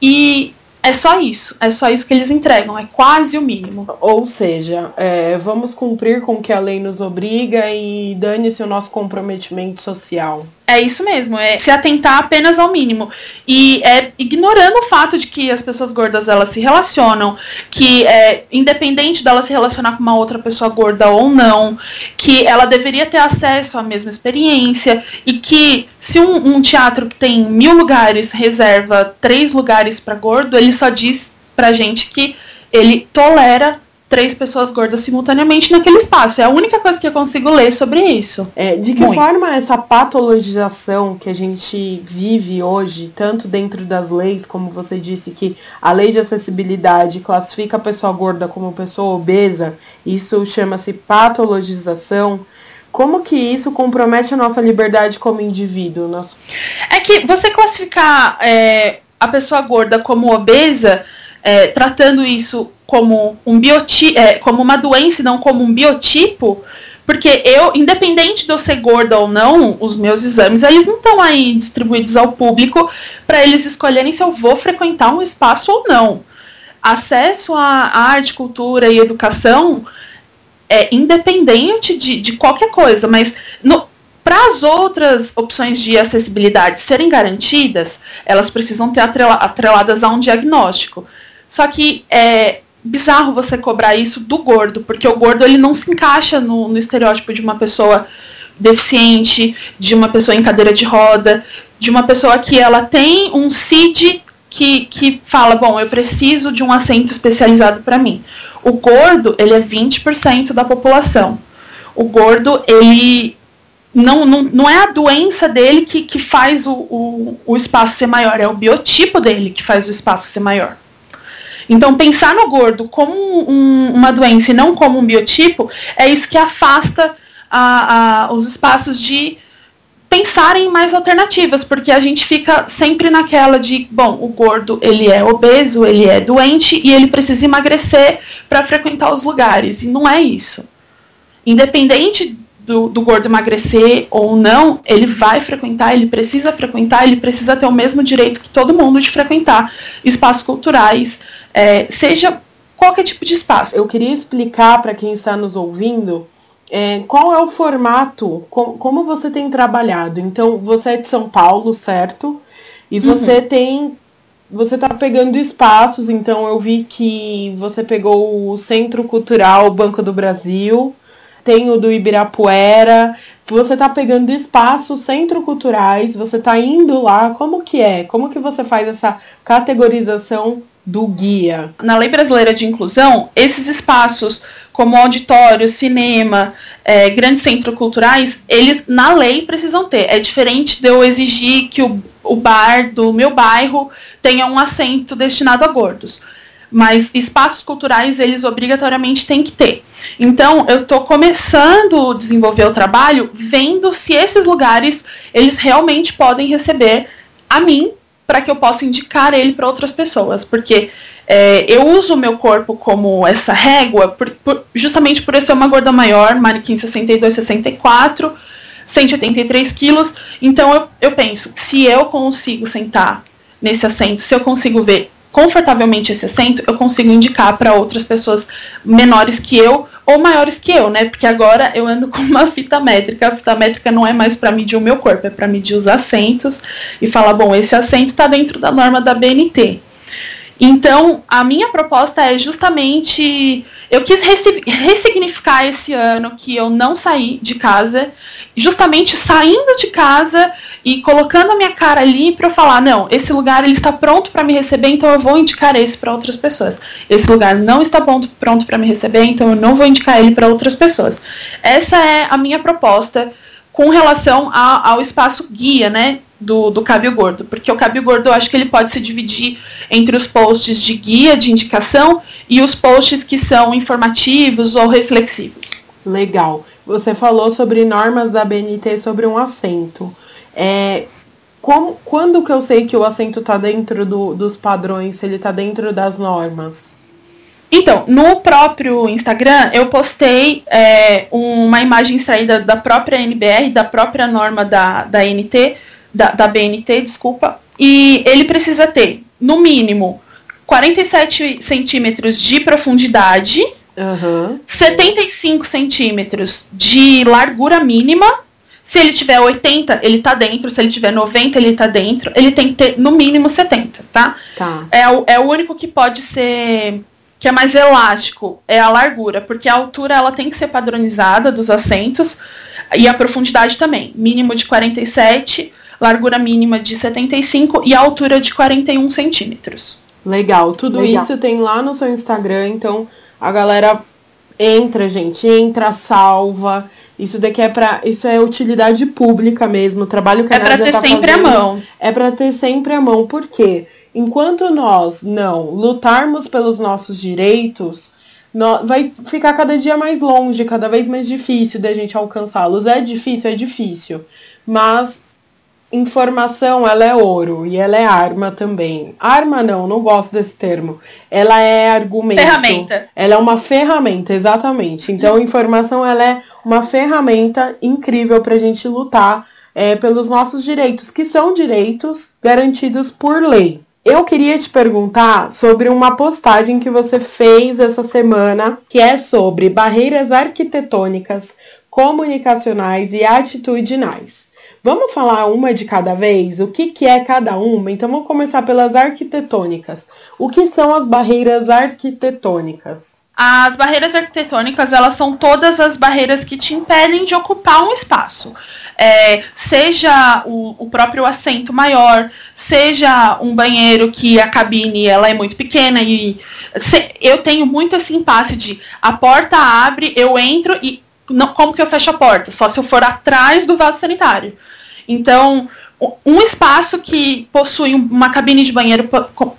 e é só isso. É só isso que eles entregam. É quase o mínimo. Ou seja, é, vamos cumprir com o que a lei nos obriga e dane-se o nosso comprometimento social. É isso mesmo, é se atentar apenas ao mínimo. E é ignorando o fato de que as pessoas gordas elas se relacionam, que é independente dela se relacionar com uma outra pessoa gorda ou não, que ela deveria ter acesso à mesma experiência e que se um, um teatro que tem mil lugares reserva três lugares para gordo, ele só diz pra gente que ele tolera três pessoas gordas simultaneamente naquele espaço. É a única coisa que eu consigo ler sobre isso. É, de que Muito. forma essa patologização que a gente vive hoje, tanto dentro das leis, como você disse que a lei de acessibilidade classifica a pessoa gorda como pessoa obesa, isso chama-se patologização. Como que isso compromete a nossa liberdade como indivíduo? Nosso... É que você classificar é, a pessoa gorda como obesa é, tratando isso como um biotipo, é, como uma doença e não como um biotipo, porque eu, independente de eu ser gorda ou não, os meus exames, eles não estão aí distribuídos ao público para eles escolherem se eu vou frequentar um espaço ou não. Acesso à arte, cultura e educação é independente de, de qualquer coisa, mas para as outras opções de acessibilidade serem garantidas, elas precisam ter atreladas a um diagnóstico. Só que é bizarro você cobrar isso do gordo, porque o gordo ele não se encaixa no, no estereótipo de uma pessoa deficiente, de uma pessoa em cadeira de roda, de uma pessoa que ela tem um CID que, que fala, bom, eu preciso de um assento especializado para mim. O gordo, ele é 20% da população. O gordo, ele não, não, não é a doença dele que, que faz o, o, o espaço ser maior, é o biotipo dele que faz o espaço ser maior. Então, pensar no gordo como um, uma doença e não como um biotipo é isso que afasta a, a, os espaços de pensarem em mais alternativas, porque a gente fica sempre naquela de, bom, o gordo ele é obeso, ele é doente e ele precisa emagrecer para frequentar os lugares. E não é isso. Independente do, do, gordo emagrecer ou não, ele vai frequentar, ele precisa frequentar, ele precisa ter o mesmo direito que todo mundo de frequentar espaços culturais, é, seja qualquer tipo de espaço. Eu queria explicar para quem está nos ouvindo é, qual é o formato, com, como você tem trabalhado. Então, você é de São Paulo, certo? E você uhum. tem. Você está pegando espaços, então eu vi que você pegou o Centro Cultural Banco do Brasil, tem o do Ibirapuera, você está pegando espaços centro culturais, você está indo lá, como que é? Como que você faz essa categorização do guia. Na Lei Brasileira de Inclusão, esses espaços, como auditório, cinema, é, grandes centros culturais, eles na lei precisam ter. É diferente de eu exigir que o, o bar do meu bairro tenha um assento destinado a gordos. Mas espaços culturais, eles obrigatoriamente têm que ter. Então, eu estou começando a desenvolver o trabalho vendo se esses lugares, eles realmente podem receber a mim para que eu possa indicar ele para outras pessoas, porque é, eu uso o meu corpo como essa régua, por, por, justamente por eu ser uma gorda maior, manequim 62, 64, 183 quilos, então eu, eu penso, se eu consigo sentar nesse assento, se eu consigo ver confortavelmente esse assento, eu consigo indicar para outras pessoas menores que eu ou maiores que eu, né? Porque agora eu ando com uma fita métrica. A fita métrica não é mais para medir o meu corpo, é para medir os assentos e falar, bom, esse assento está dentro da norma da BNT. Então, a minha proposta é justamente. Eu quis ressignificar esse ano que eu não saí de casa, justamente saindo de casa e colocando a minha cara ali para falar: não, esse lugar ele está pronto para me receber, então eu vou indicar esse para outras pessoas. Esse lugar não está pronto para me receber, então eu não vou indicar ele para outras pessoas. Essa é a minha proposta com relação a, ao espaço guia, né? do, do Cabio Gordo, porque o Cabio Gordo eu acho que ele pode se dividir entre os posts de guia, de indicação, e os posts que são informativos ou reflexivos. Legal. Você falou sobre normas da BNT sobre um assento. É, como, quando que eu sei que o assento está dentro do, dos padrões, se ele está dentro das normas? Então, no próprio Instagram, eu postei é, uma imagem extraída da própria NBR, da própria norma da, da NT, da, da BNT, desculpa, e ele precisa ter, no mínimo, 47 centímetros de profundidade, Aham. 75 centímetros de largura mínima. Se ele tiver 80, ele tá dentro. Se ele tiver 90, ele tá dentro. Ele tem que ter no mínimo 70, tá? Tá. É o, é o único que pode ser. que é mais elástico, é a largura, porque a altura ela tem que ser padronizada dos assentos e a profundidade também. Mínimo de 47, largura mínima de 75 e a altura de 41 centímetros. Legal. Tudo Legal. isso tem lá no seu Instagram, então a galera entra, gente, entra, salva. Isso daqui é para, isso é utilidade pública mesmo. O trabalho que a É pra Nádia ter tá sempre a fazendo mão. É para ter sempre a mão. Por quê? Enquanto nós não lutarmos pelos nossos direitos, nó- vai ficar cada dia mais longe, cada vez mais difícil da gente alcançá-los. É difícil, é difícil. Mas informação, ela é ouro e ela é arma também. Arma não, não gosto desse termo. Ela é argumento. Ferramenta. Ela é uma ferramenta, exatamente. Então, informação ela é uma ferramenta incrível para a gente lutar é, pelos nossos direitos, que são direitos garantidos por lei. Eu queria te perguntar sobre uma postagem que você fez essa semana, que é sobre barreiras arquitetônicas, comunicacionais e atitudinais. Vamos falar uma de cada vez? O que, que é cada uma? Então vamos começar pelas arquitetônicas. O que são as barreiras arquitetônicas? As barreiras arquitetônicas, elas são todas as barreiras que te impedem de ocupar um espaço. É, seja o, o próprio assento maior, seja um banheiro que a cabine ela é muito pequena e se- eu tenho muito esse impasse de a porta abre, eu entro e não, como que eu fecho a porta? Só se eu for atrás do vaso sanitário. Então, um espaço que possui um- uma cabine de banheiro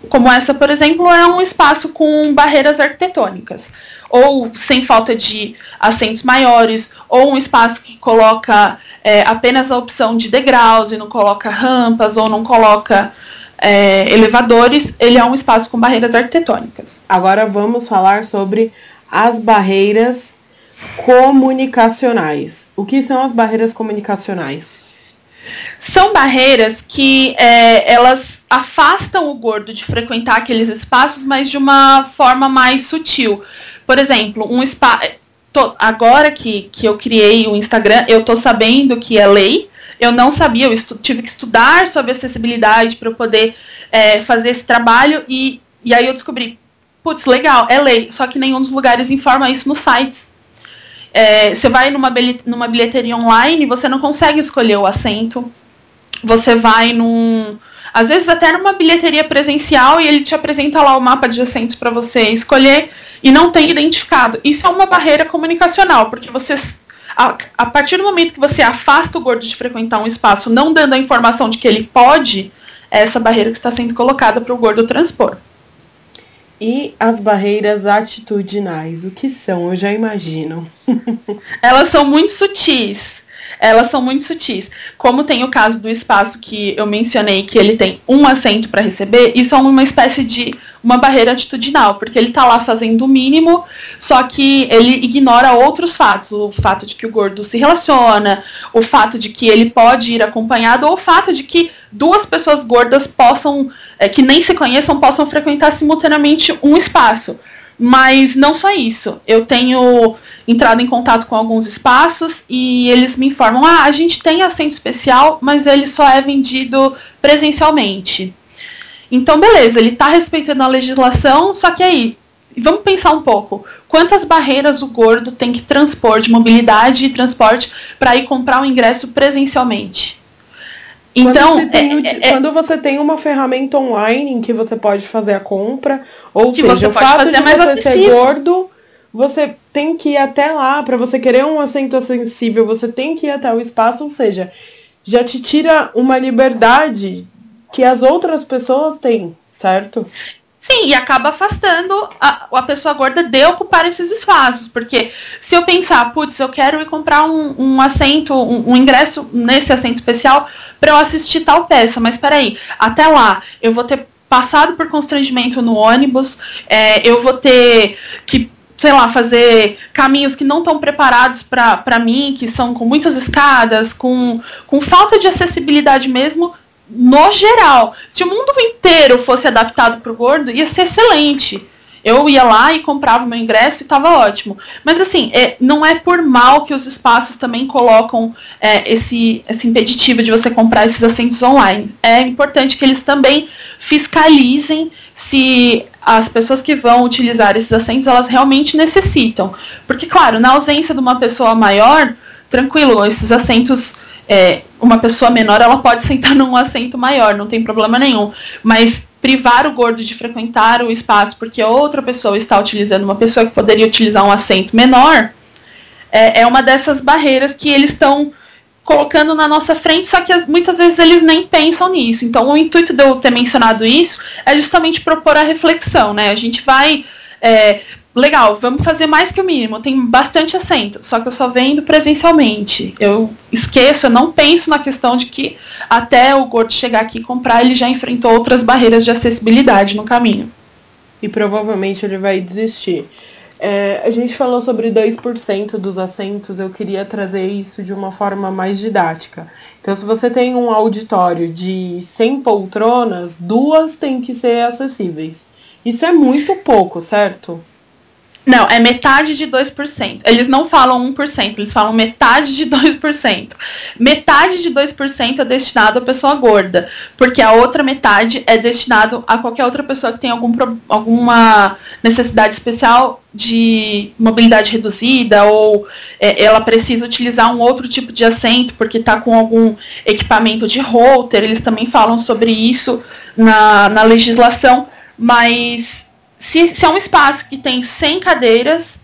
como essa, por exemplo, é um espaço com barreiras arquitetônicas. Ou sem falta de assentos maiores, ou um espaço que coloca é, apenas a opção de degraus e não coloca rampas, ou não coloca é, elevadores, ele é um espaço com barreiras arquitetônicas. Agora vamos falar sobre as barreiras comunicacionais. O que são as barreiras comunicacionais? São barreiras que é, elas afastam o gordo de frequentar aqueles espaços, mas de uma forma mais sutil. Por exemplo, um espaço. Agora que, que eu criei o Instagram, eu tô sabendo que é lei. Eu não sabia, eu tive que estudar sobre acessibilidade para eu poder é, fazer esse trabalho e, e aí eu descobri, putz, legal, é lei, só que nenhum dos lugares informa isso nos sites. É, você vai numa, numa bilheteria online, você não consegue escolher o assento. Você vai num. Às vezes até numa bilheteria presencial e ele te apresenta lá o mapa de assentos para você escolher e não tem identificado. Isso é uma barreira comunicacional, porque você. A, a partir do momento que você afasta o gordo de frequentar um espaço, não dando a informação de que ele pode, é essa barreira que está sendo colocada para o gordo transpor. E as barreiras atitudinais, o que são? Eu já imagino. Elas são muito sutis. Elas são muito sutis. Como tem o caso do espaço que eu mencionei, que ele tem um assento para receber, isso é uma espécie de uma barreira atitudinal, porque ele está lá fazendo o mínimo, só que ele ignora outros fatos. O fato de que o gordo se relaciona, o fato de que ele pode ir acompanhado, ou o fato de que duas pessoas gordas possam, é, que nem se conheçam, possam frequentar simultaneamente um espaço. Mas não só isso. Eu tenho entrado em contato com alguns espaços e eles me informam: ah, a gente tem assento especial, mas ele só é vendido presencialmente. Então, beleza, ele está respeitando a legislação, só que aí, vamos pensar um pouco: quantas barreiras o gordo tem que transpor de mobilidade e transporte para ir comprar o ingresso presencialmente? Então, quando, você tem, é- di- é- quando você tem uma ferramenta online em que você pode fazer a compra, ou Que seja, você o fato de você ser acessível. gordo, você tem que ir até lá. Para você querer um assento acessível, você tem que ir até o espaço, ou seja, já te tira uma liberdade que as outras pessoas têm, certo? Sim, e acaba afastando a, a pessoa gorda de ocupar esses espaços. Porque se eu pensar, putz, eu quero ir comprar um, um assento, um, um ingresso nesse assento especial para eu assistir tal peça, mas peraí, até lá eu vou ter passado por constrangimento no ônibus, é, eu vou ter que, sei lá, fazer caminhos que não estão preparados para mim, que são com muitas escadas, com, com falta de acessibilidade mesmo no geral. Se o mundo inteiro fosse adaptado para o gordo, ia ser excelente. Eu ia lá e comprava meu ingresso e estava ótimo. Mas assim, é, não é por mal que os espaços também colocam é, esse, esse impeditivo de você comprar esses assentos online. É importante que eles também fiscalizem se as pessoas que vão utilizar esses assentos elas realmente necessitam. Porque, claro, na ausência de uma pessoa maior, tranquilo, esses assentos é, uma pessoa menor ela pode sentar num assento maior, não tem problema nenhum. Mas privar o gordo de frequentar o espaço porque outra pessoa está utilizando, uma pessoa que poderia utilizar um assento menor, é, é uma dessas barreiras que eles estão colocando na nossa frente, só que as, muitas vezes eles nem pensam nisso. Então, o intuito de eu ter mencionado isso é justamente propor a reflexão, né? A gente vai é, legal, vamos fazer mais que o mínimo. Tem bastante assento, só que eu só vendo presencialmente. Eu esqueço, eu não penso na questão de que até o gordo chegar aqui e comprar, ele já enfrentou outras barreiras de acessibilidade no caminho. E provavelmente ele vai desistir. É, a gente falou sobre 2% dos assentos, eu queria trazer isso de uma forma mais didática. Então, se você tem um auditório de 100 poltronas, duas têm que ser acessíveis. Isso é muito pouco, certo? Não, é metade de 2%. Eles não falam 1%, eles falam metade de 2%. Metade de 2% é destinado à pessoa gorda, porque a outra metade é destinado a qualquer outra pessoa que tem algum, alguma necessidade especial de mobilidade reduzida ou é, ela precisa utilizar um outro tipo de assento porque está com algum equipamento de router. Eles também falam sobre isso na, na legislação, mas se, se é um espaço que tem 100 cadeiras,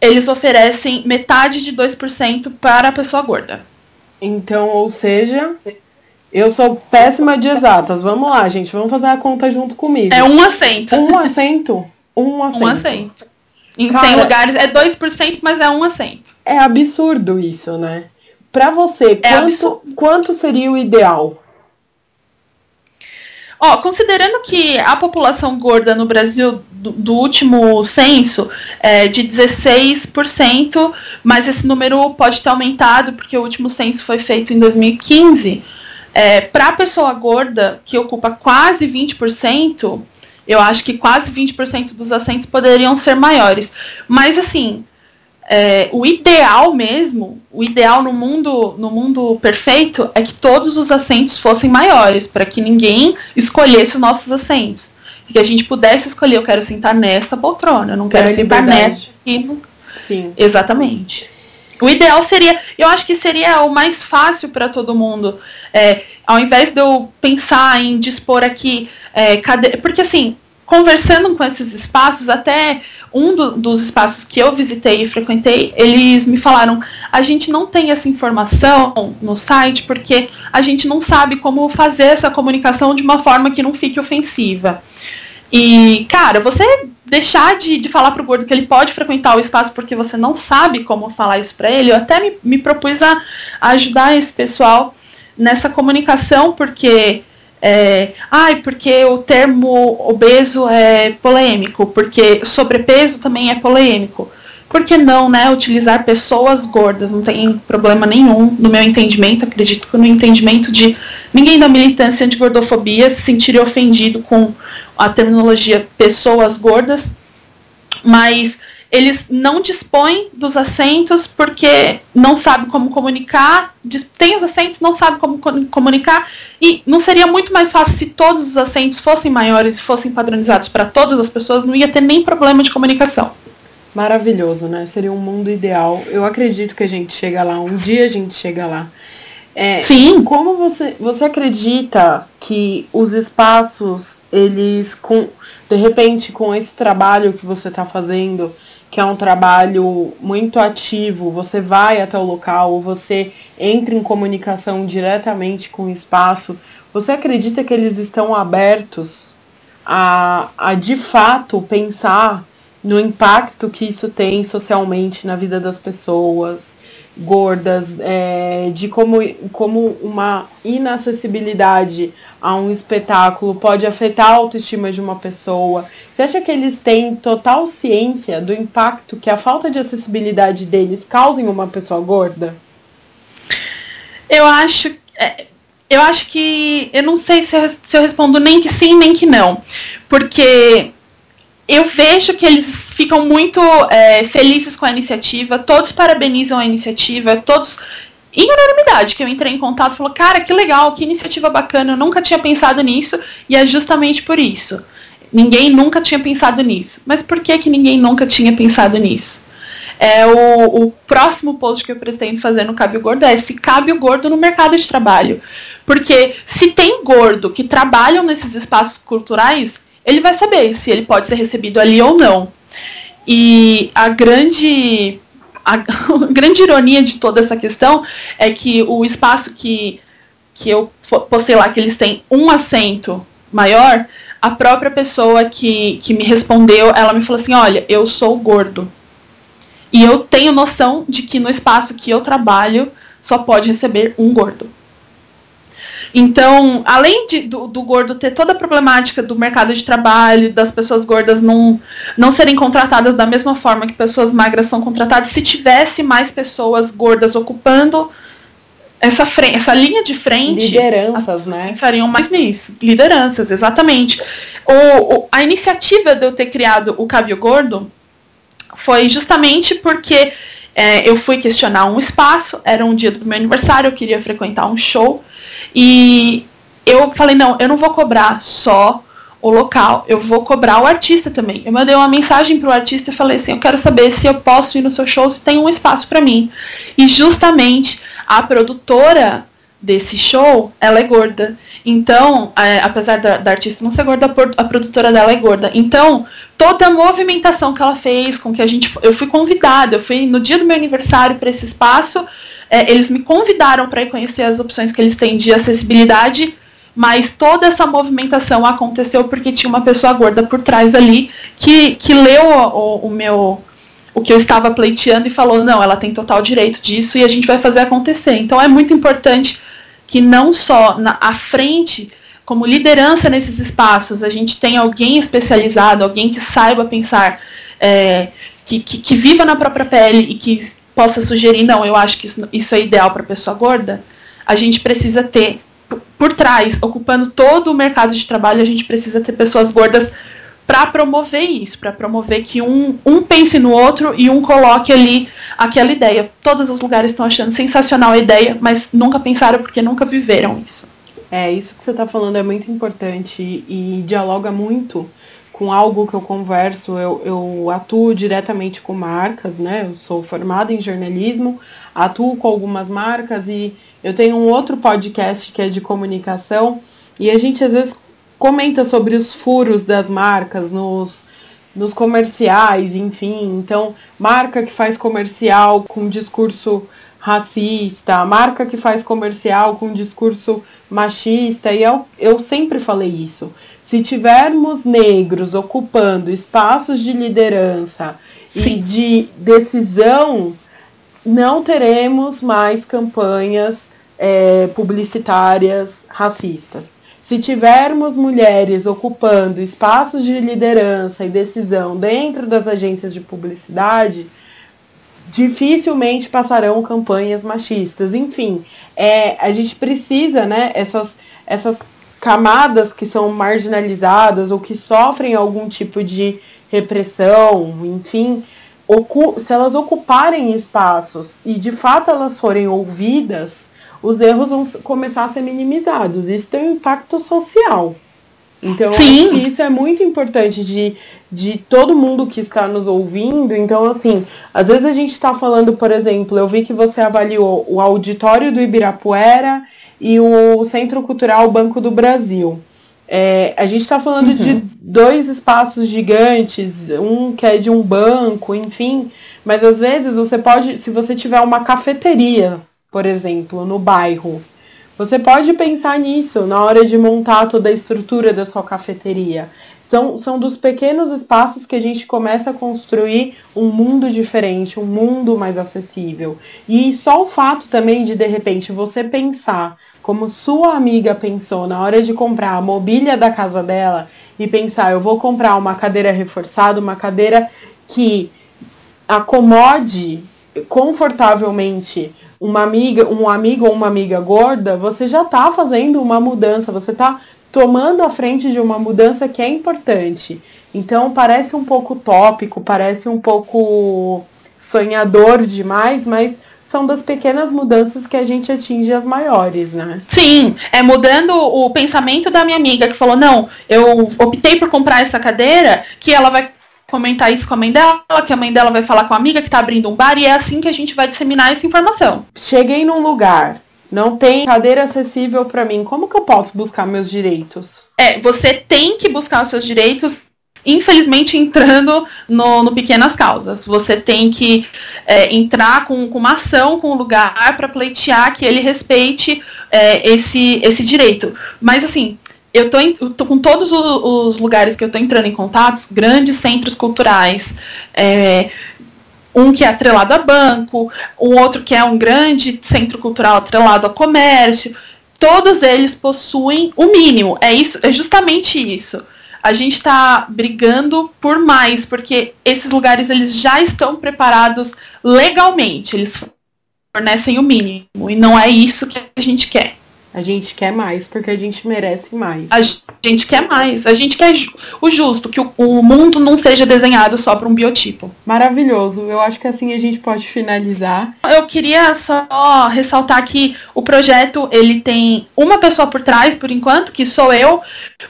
eles oferecem metade de 2% para a pessoa gorda. Então, ou seja, eu sou péssima de exatas. Vamos lá, gente, vamos fazer a conta junto comigo. É um assento. Um assento? Um assento. Um assento. Em Cara, 100 lugares é 2%, mas é um assento. É absurdo isso, né? Para você, é quanto, quanto seria o ideal? Ó, considerando que a população gorda no Brasil do, do último censo é de 16%, mas esse número pode ter aumentado porque o último censo foi feito em 2015. É, Para a pessoa gorda, que ocupa quase 20%, eu acho que quase 20% dos assentos poderiam ser maiores. Mas assim, é, o ideal mesmo, o ideal no mundo, no mundo perfeito é que todos os assentos fossem maiores, para que ninguém escolhesse os nossos assentos. E que a gente pudesse escolher, eu quero sentar nesta poltrona, eu não quero sentar nesta aqui. Sim. Exatamente. O ideal seria, eu acho que seria o mais fácil para todo mundo. É, ao invés de eu pensar em dispor aqui é, cade... porque assim, conversando com esses espaços, até um do, dos espaços que eu visitei e frequentei, eles me falaram: a gente não tem essa informação no site porque a gente não sabe como fazer essa comunicação de uma forma que não fique ofensiva. E, cara, você deixar de, de falar pro gordo que ele pode frequentar o espaço porque você não sabe como falar isso para ele, eu até me, me propus a, a ajudar esse pessoal nessa comunicação, porque é, ai, porque o termo obeso é polêmico, porque sobrepeso também é polêmico. Por que não, né, utilizar pessoas gordas? Não tem problema nenhum, no meu entendimento, acredito que no entendimento de ninguém da militância de gordofobia se sentiria ofendido com a terminologia pessoas gordas, mas eles não dispõem dos assentos porque não sabe como comunicar, tem os assentos, não sabe como comunicar, e não seria muito mais fácil se todos os assentos fossem maiores, fossem padronizados para todas as pessoas, não ia ter nem problema de comunicação. Maravilhoso, né? Seria um mundo ideal. Eu acredito que a gente chega lá, um dia a gente chega lá. É, Sim. Como você, você acredita que os espaços, eles, com, de repente, com esse trabalho que você está fazendo, que é um trabalho muito ativo, você vai até o local, você entra em comunicação diretamente com o espaço, você acredita que eles estão abertos a, a de fato pensar no impacto que isso tem socialmente na vida das pessoas gordas, é, de como, como uma inacessibilidade a um espetáculo pode afetar a autoestima de uma pessoa? Você acha que eles têm total ciência do impacto que a falta de acessibilidade deles causa em uma pessoa gorda? Eu acho. É, eu acho que. Eu não sei se eu, se eu respondo nem que sim, nem que não. Porque eu vejo que eles ficam muito é, felizes com a iniciativa, todos parabenizam a iniciativa, todos. Em unanimidade, que eu entrei em contato e falou, cara, que legal, que iniciativa bacana, eu nunca tinha pensado nisso, e é justamente por isso. Ninguém nunca tinha pensado nisso. Mas por que, que ninguém nunca tinha pensado nisso? É o, o próximo post que eu pretendo fazer no Cabe o Gordo é se cabe o gordo no mercado de trabalho. Porque se tem gordo que trabalham nesses espaços culturais, ele vai saber se ele pode ser recebido ali ou não. E a grande a, grande ironia de toda essa questão é que o espaço que, que eu postei lá, que eles têm um assento maior, a própria pessoa que, que me respondeu, ela me falou assim, olha, eu sou gordo. E eu tenho noção de que no espaço que eu trabalho só pode receber um gordo. Então, além de, do, do, gordo ter toda a problemática do mercado de trabalho, das pessoas gordas não, não serem contratadas da mesma forma que pessoas magras são contratadas, se tivesse mais pessoas gordas ocupando essa, frente, essa linha de frente. Lideranças, né? Pensariam mais nisso. Lideranças, exatamente. O, o, a iniciativa de eu ter criado o Cabio Gordo foi justamente porque é, eu fui questionar um espaço, era um dia do meu aniversário, eu queria frequentar um show. E eu falei, não, eu não vou cobrar só o local, eu vou cobrar o artista também. Eu mandei uma mensagem pro artista e falei assim, eu quero saber se eu posso ir no seu show, se tem um espaço para mim. E justamente a produtora desse show, ela é gorda. Então, é, apesar da, da, artista não ser gorda, a, produtora dela é gorda. Então, toda a movimentação que ela fez, com que a gente. Eu fui convidada, eu fui no dia do meu aniversário para esse espaço é, eles me convidaram para conhecer as opções que eles têm de acessibilidade, mas toda essa movimentação aconteceu porque tinha uma pessoa gorda por trás ali que, que leu o, o meu o que eu estava pleiteando e falou, não, ela tem total direito disso e a gente vai fazer acontecer. Então é muito importante que não só na à frente, como liderança nesses espaços, a gente tenha alguém especializado, alguém que saiba pensar, é, que, que, que, viva na própria pele e que possa sugerir, não, eu acho que isso, isso é ideal para pessoa gorda, a gente precisa ter por trás, ocupando todo o mercado de trabalho, a gente precisa ter pessoas gordas para promover isso, para promover que um, um pense no outro e um coloque ali aquela ideia. Todos os lugares estão achando sensacional a ideia, mas nunca pensaram porque nunca viveram isso. É, isso que você está falando é muito importante e dialoga muito com algo que eu converso, eu, eu atuo diretamente com marcas, né? Eu sou formada em jornalismo, atuo com algumas marcas e eu tenho um outro podcast que é de comunicação e a gente às vezes comenta sobre os furos das marcas nos, nos comerciais, enfim. Então, marca que faz comercial com discurso racista, marca que faz comercial com discurso machista, e eu, eu sempre falei isso. Se tivermos negros ocupando espaços de liderança Sim. e de decisão, não teremos mais campanhas é, publicitárias racistas. Se tivermos mulheres ocupando espaços de liderança e decisão dentro das agências de publicidade, dificilmente passarão campanhas machistas. Enfim, é, a gente precisa, né, essas, essas camadas que são marginalizadas ou que sofrem algum tipo de repressão, enfim, se elas ocuparem espaços e de fato elas forem ouvidas, os erros vão começar a ser minimizados. Isso tem um impacto social. Então, Sim. acho que isso é muito importante de, de todo mundo que está nos ouvindo. Então, assim, às vezes a gente está falando, por exemplo, eu vi que você avaliou o auditório do Ibirapuera e o Centro Cultural Banco do Brasil. É, a gente está falando uhum. de dois espaços gigantes, um que é de um banco, enfim, mas às vezes você pode, se você tiver uma cafeteria, por exemplo, no bairro, você pode pensar nisso na hora de montar toda a estrutura da sua cafeteria. São, são dos pequenos espaços que a gente começa a construir um mundo diferente, um mundo mais acessível. E só o fato também de, de repente, você pensar como sua amiga pensou na hora de comprar a mobília da casa dela e pensar, eu vou comprar uma cadeira reforçada, uma cadeira que acomode confortavelmente uma amiga, um amigo ou uma amiga gorda, você já está fazendo uma mudança, você está tomando a frente de uma mudança que é importante. Então parece um pouco tópico, parece um pouco sonhador demais, mas são das pequenas mudanças que a gente atinge as maiores, né? Sim, é mudando o pensamento da minha amiga que falou: não, eu optei por comprar essa cadeira, que ela vai comentar isso com a mãe dela, que a mãe dela vai falar com a amiga que tá abrindo um bar, e é assim que a gente vai disseminar essa informação. Cheguei num lugar, não tem cadeira acessível para mim, como que eu posso buscar meus direitos? É, você tem que buscar os seus direitos infelizmente entrando no, no, pequenas causas. Você tem que é, entrar com, com, uma ação com o lugar para pleitear que ele respeite é, esse, esse direito. Mas assim, eu tô, em, eu tô com todos os, os, lugares que eu tô entrando em contato, grandes centros culturais, é, um que é atrelado a banco, um outro que é um grande centro cultural atrelado a comércio. Todos eles possuem o mínimo. É isso, é justamente isso a gente está brigando por mais, porque esses lugares eles já estão preparados legalmente, eles fornecem o mínimo, e não é isso que a gente quer. A gente quer mais, porque a gente merece mais. A gente quer mais. A gente quer o justo, que o, o mundo não seja desenhado só para um biotipo. Maravilhoso. Eu acho que assim a gente pode finalizar. Eu queria só ressaltar que o projeto ele tem uma pessoa por trás, por enquanto, que sou eu,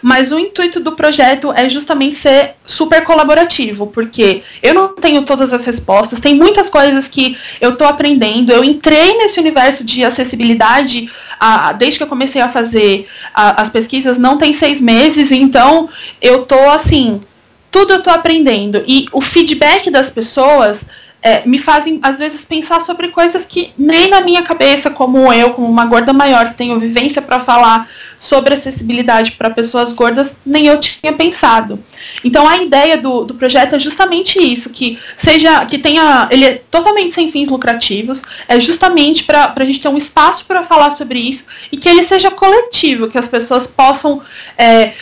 mas o intuito do projeto é justamente ser super colaborativo, porque eu não tenho todas as respostas, tem muitas coisas que eu estou aprendendo. Eu entrei nesse universo de acessibilidade a, desde que eu comecei a fazer a, as pesquisas, não tem seis meses, então eu tô assim, tudo eu tô aprendendo. E o feedback das pessoas é, me fazem, às vezes, pensar sobre coisas que nem na minha cabeça, como eu, como uma gorda maior que tenho vivência para falar sobre acessibilidade para pessoas gordas, nem eu tinha pensado. Então a ideia do, do projeto é justamente isso, que seja, que tenha, ele é totalmente sem fins lucrativos, é justamente para a gente ter um espaço para falar sobre isso e que ele seja coletivo, que as pessoas possam é,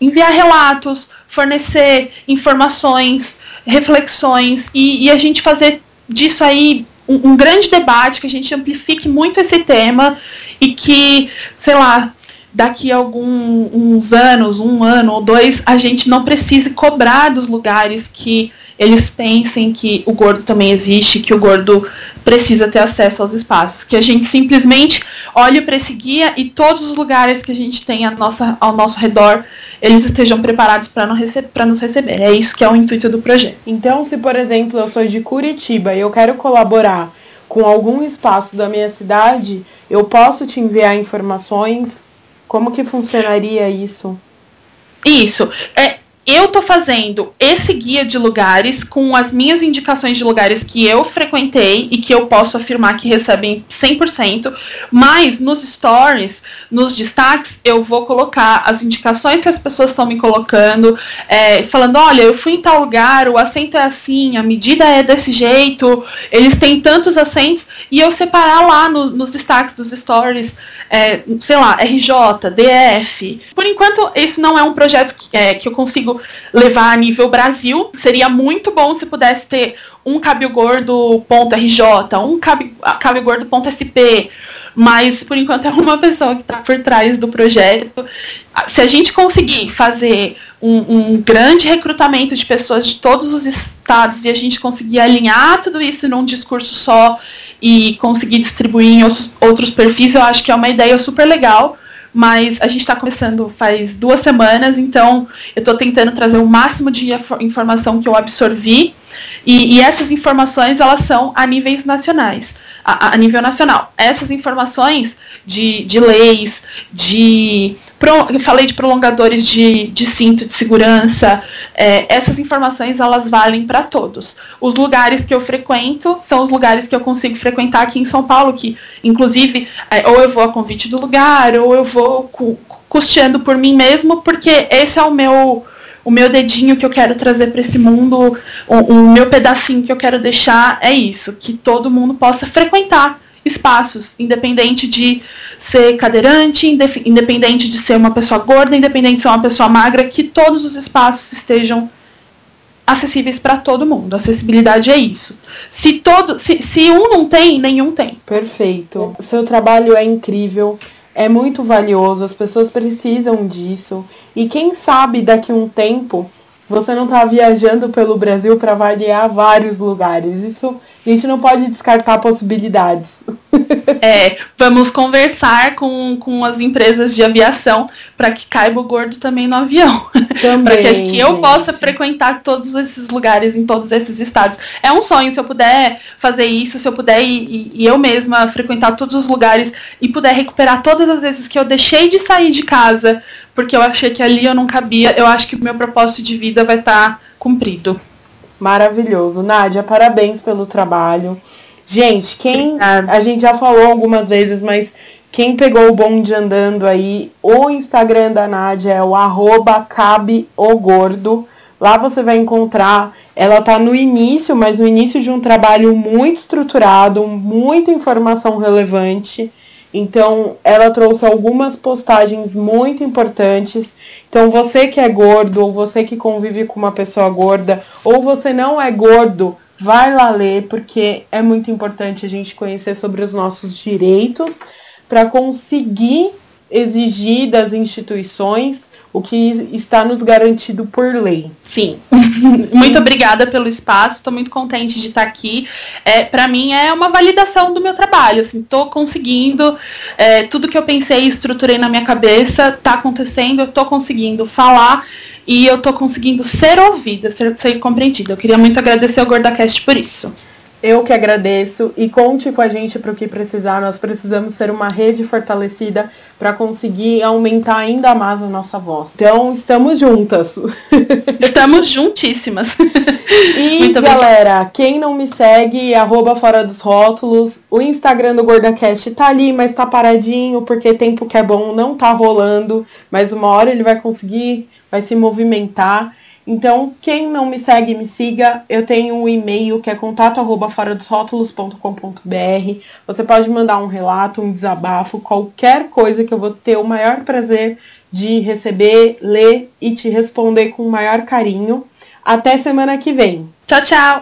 enviar relatos, fornecer informações, reflexões e, e a gente fazer disso aí um, um, grande debate, que a gente amplifique muito esse tema e que, sei lá, daqui a alguns anos, um ano ou dois, a gente não precise cobrar dos lugares que eles pensem que o gordo também existe, que o gordo precisa ter acesso aos espaços. Que a gente simplesmente olhe para esse guia e todos os lugares que a gente tem a nossa, ao nosso redor, eles estejam preparados para nos receber. É isso que é o intuito do projeto. Então, se por exemplo eu sou de Curitiba e eu quero colaborar com algum espaço da minha cidade, eu posso te enviar informações? Como que funcionaria isso? Isso. É, eu tô fazendo esse guia de lugares com as minhas indicações de lugares que eu frequentei e que eu posso afirmar que recebem 100%, mas nos stories, nos destaques, eu vou colocar as indicações que as pessoas estão me colocando, é, falando: olha, eu fui em tal lugar, o assento é assim, a medida é desse jeito, eles têm tantos assentos, e eu separar lá no, nos destaques dos stories, é, sei lá, RJ, DF. Por enquanto, isso não é um projeto que, é, que eu consigo levar a nível Brasil. Seria muito bom se pudesse ter um cabe gordo ponto RJ, um cabe, cabe gordo ponto SP, mas por enquanto é uma pessoa que está por trás do projeto. Se a gente conseguir fazer um, um, grande recrutamento de pessoas de todos os estados e a gente conseguir alinhar tudo isso num discurso só e conseguir distribuir em outros, outros perfis, eu acho que é uma ideia super legal mas a gente está começando faz duas semanas, então eu estou tentando trazer o máximo de informação que eu absorvi e, e essas informações elas são a níveis nacionais a, a nível nacional. Essas informações de, de leis, de. Pro, eu falei de prolongadores de, de cinto de segurança, é, essas informações elas valem para todos. Os lugares que eu frequento são os lugares que eu consigo frequentar aqui em São Paulo, que inclusive é, ou eu vou a convite do lugar, ou eu vou cu, custeando por mim mesmo, porque esse é o meu o meu dedinho que eu quero trazer para esse mundo, o, o, meu pedacinho que eu quero deixar é isso, que todo mundo possa frequentar espaços, independente de ser cadeirante, independente de ser uma pessoa gorda, independente de ser uma pessoa magra, que todos os espaços estejam acessíveis para todo mundo. Acessibilidade é isso. Se todo, se, se um não tem, nenhum tem. Perfeito. Seu trabalho é incrível, é muito valioso, as pessoas precisam disso. E quem sabe daqui a um tempo você não está viajando pelo Brasil para avaliar vários lugares. Isso a gente não pode descartar possibilidades. É, vamos conversar com, com as empresas de aviação para que caiba o gordo também no avião. para que, que eu possa frequentar todos esses lugares em todos esses estados. É um sonho se eu puder fazer isso, se eu puder e, e eu mesma frequentar todos os lugares e puder recuperar todas as vezes que eu deixei de sair de casa porque eu achei que ali eu não cabia. Eu acho que o meu propósito de vida vai estar tá cumprido. Maravilhoso. Nádia, parabéns pelo trabalho. Gente, quem. Obrigada. A gente já falou algumas vezes, mas quem pegou o bonde andando aí, o Instagram da Nádia é o arroba cabeogordo. Lá você vai encontrar. Ela tá no início, mas no início de um trabalho muito estruturado, muita informação relevante. Então, ela trouxe algumas postagens muito importantes. Então, você que é gordo, ou você que convive com uma pessoa gorda, ou você não é gordo, vai lá ler, porque é muito importante a gente conhecer sobre os nossos direitos para conseguir exigir das instituições o que está nos garantido por lei. Sim. muito obrigada pelo espaço, estou muito contente de estar aqui. É, para mim é uma validação do meu trabalho. Estou assim, conseguindo é, tudo que eu pensei e estruturei na minha cabeça está acontecendo. Estou conseguindo falar e eu estou conseguindo ser ouvida, ser, ser compreendida. Eu queria muito agradecer ao GordaCast por isso. Eu que agradeço e conte com a gente para o que precisar. Nós precisamos ser uma rede fortalecida para conseguir aumentar ainda mais a nossa voz. Então, estamos juntas. Estamos juntíssimas. E, Muito galera, obrigada. quem não me segue, arroba fora dos rótulos. O Instagram do GordaCast tá ali, mas tá paradinho, porque tempo que é bom não tá rolando. Mas uma hora ele vai conseguir, vai se movimentar. Então, quem não me segue, me siga. Eu tenho um e-mail que é contato arroba fora dos rótulos.com.br. Você pode mandar um relato, um desabafo, qualquer coisa que eu vou ter o maior prazer de receber, ler e te responder com o maior carinho. Até semana que vem. Tchau, tchau!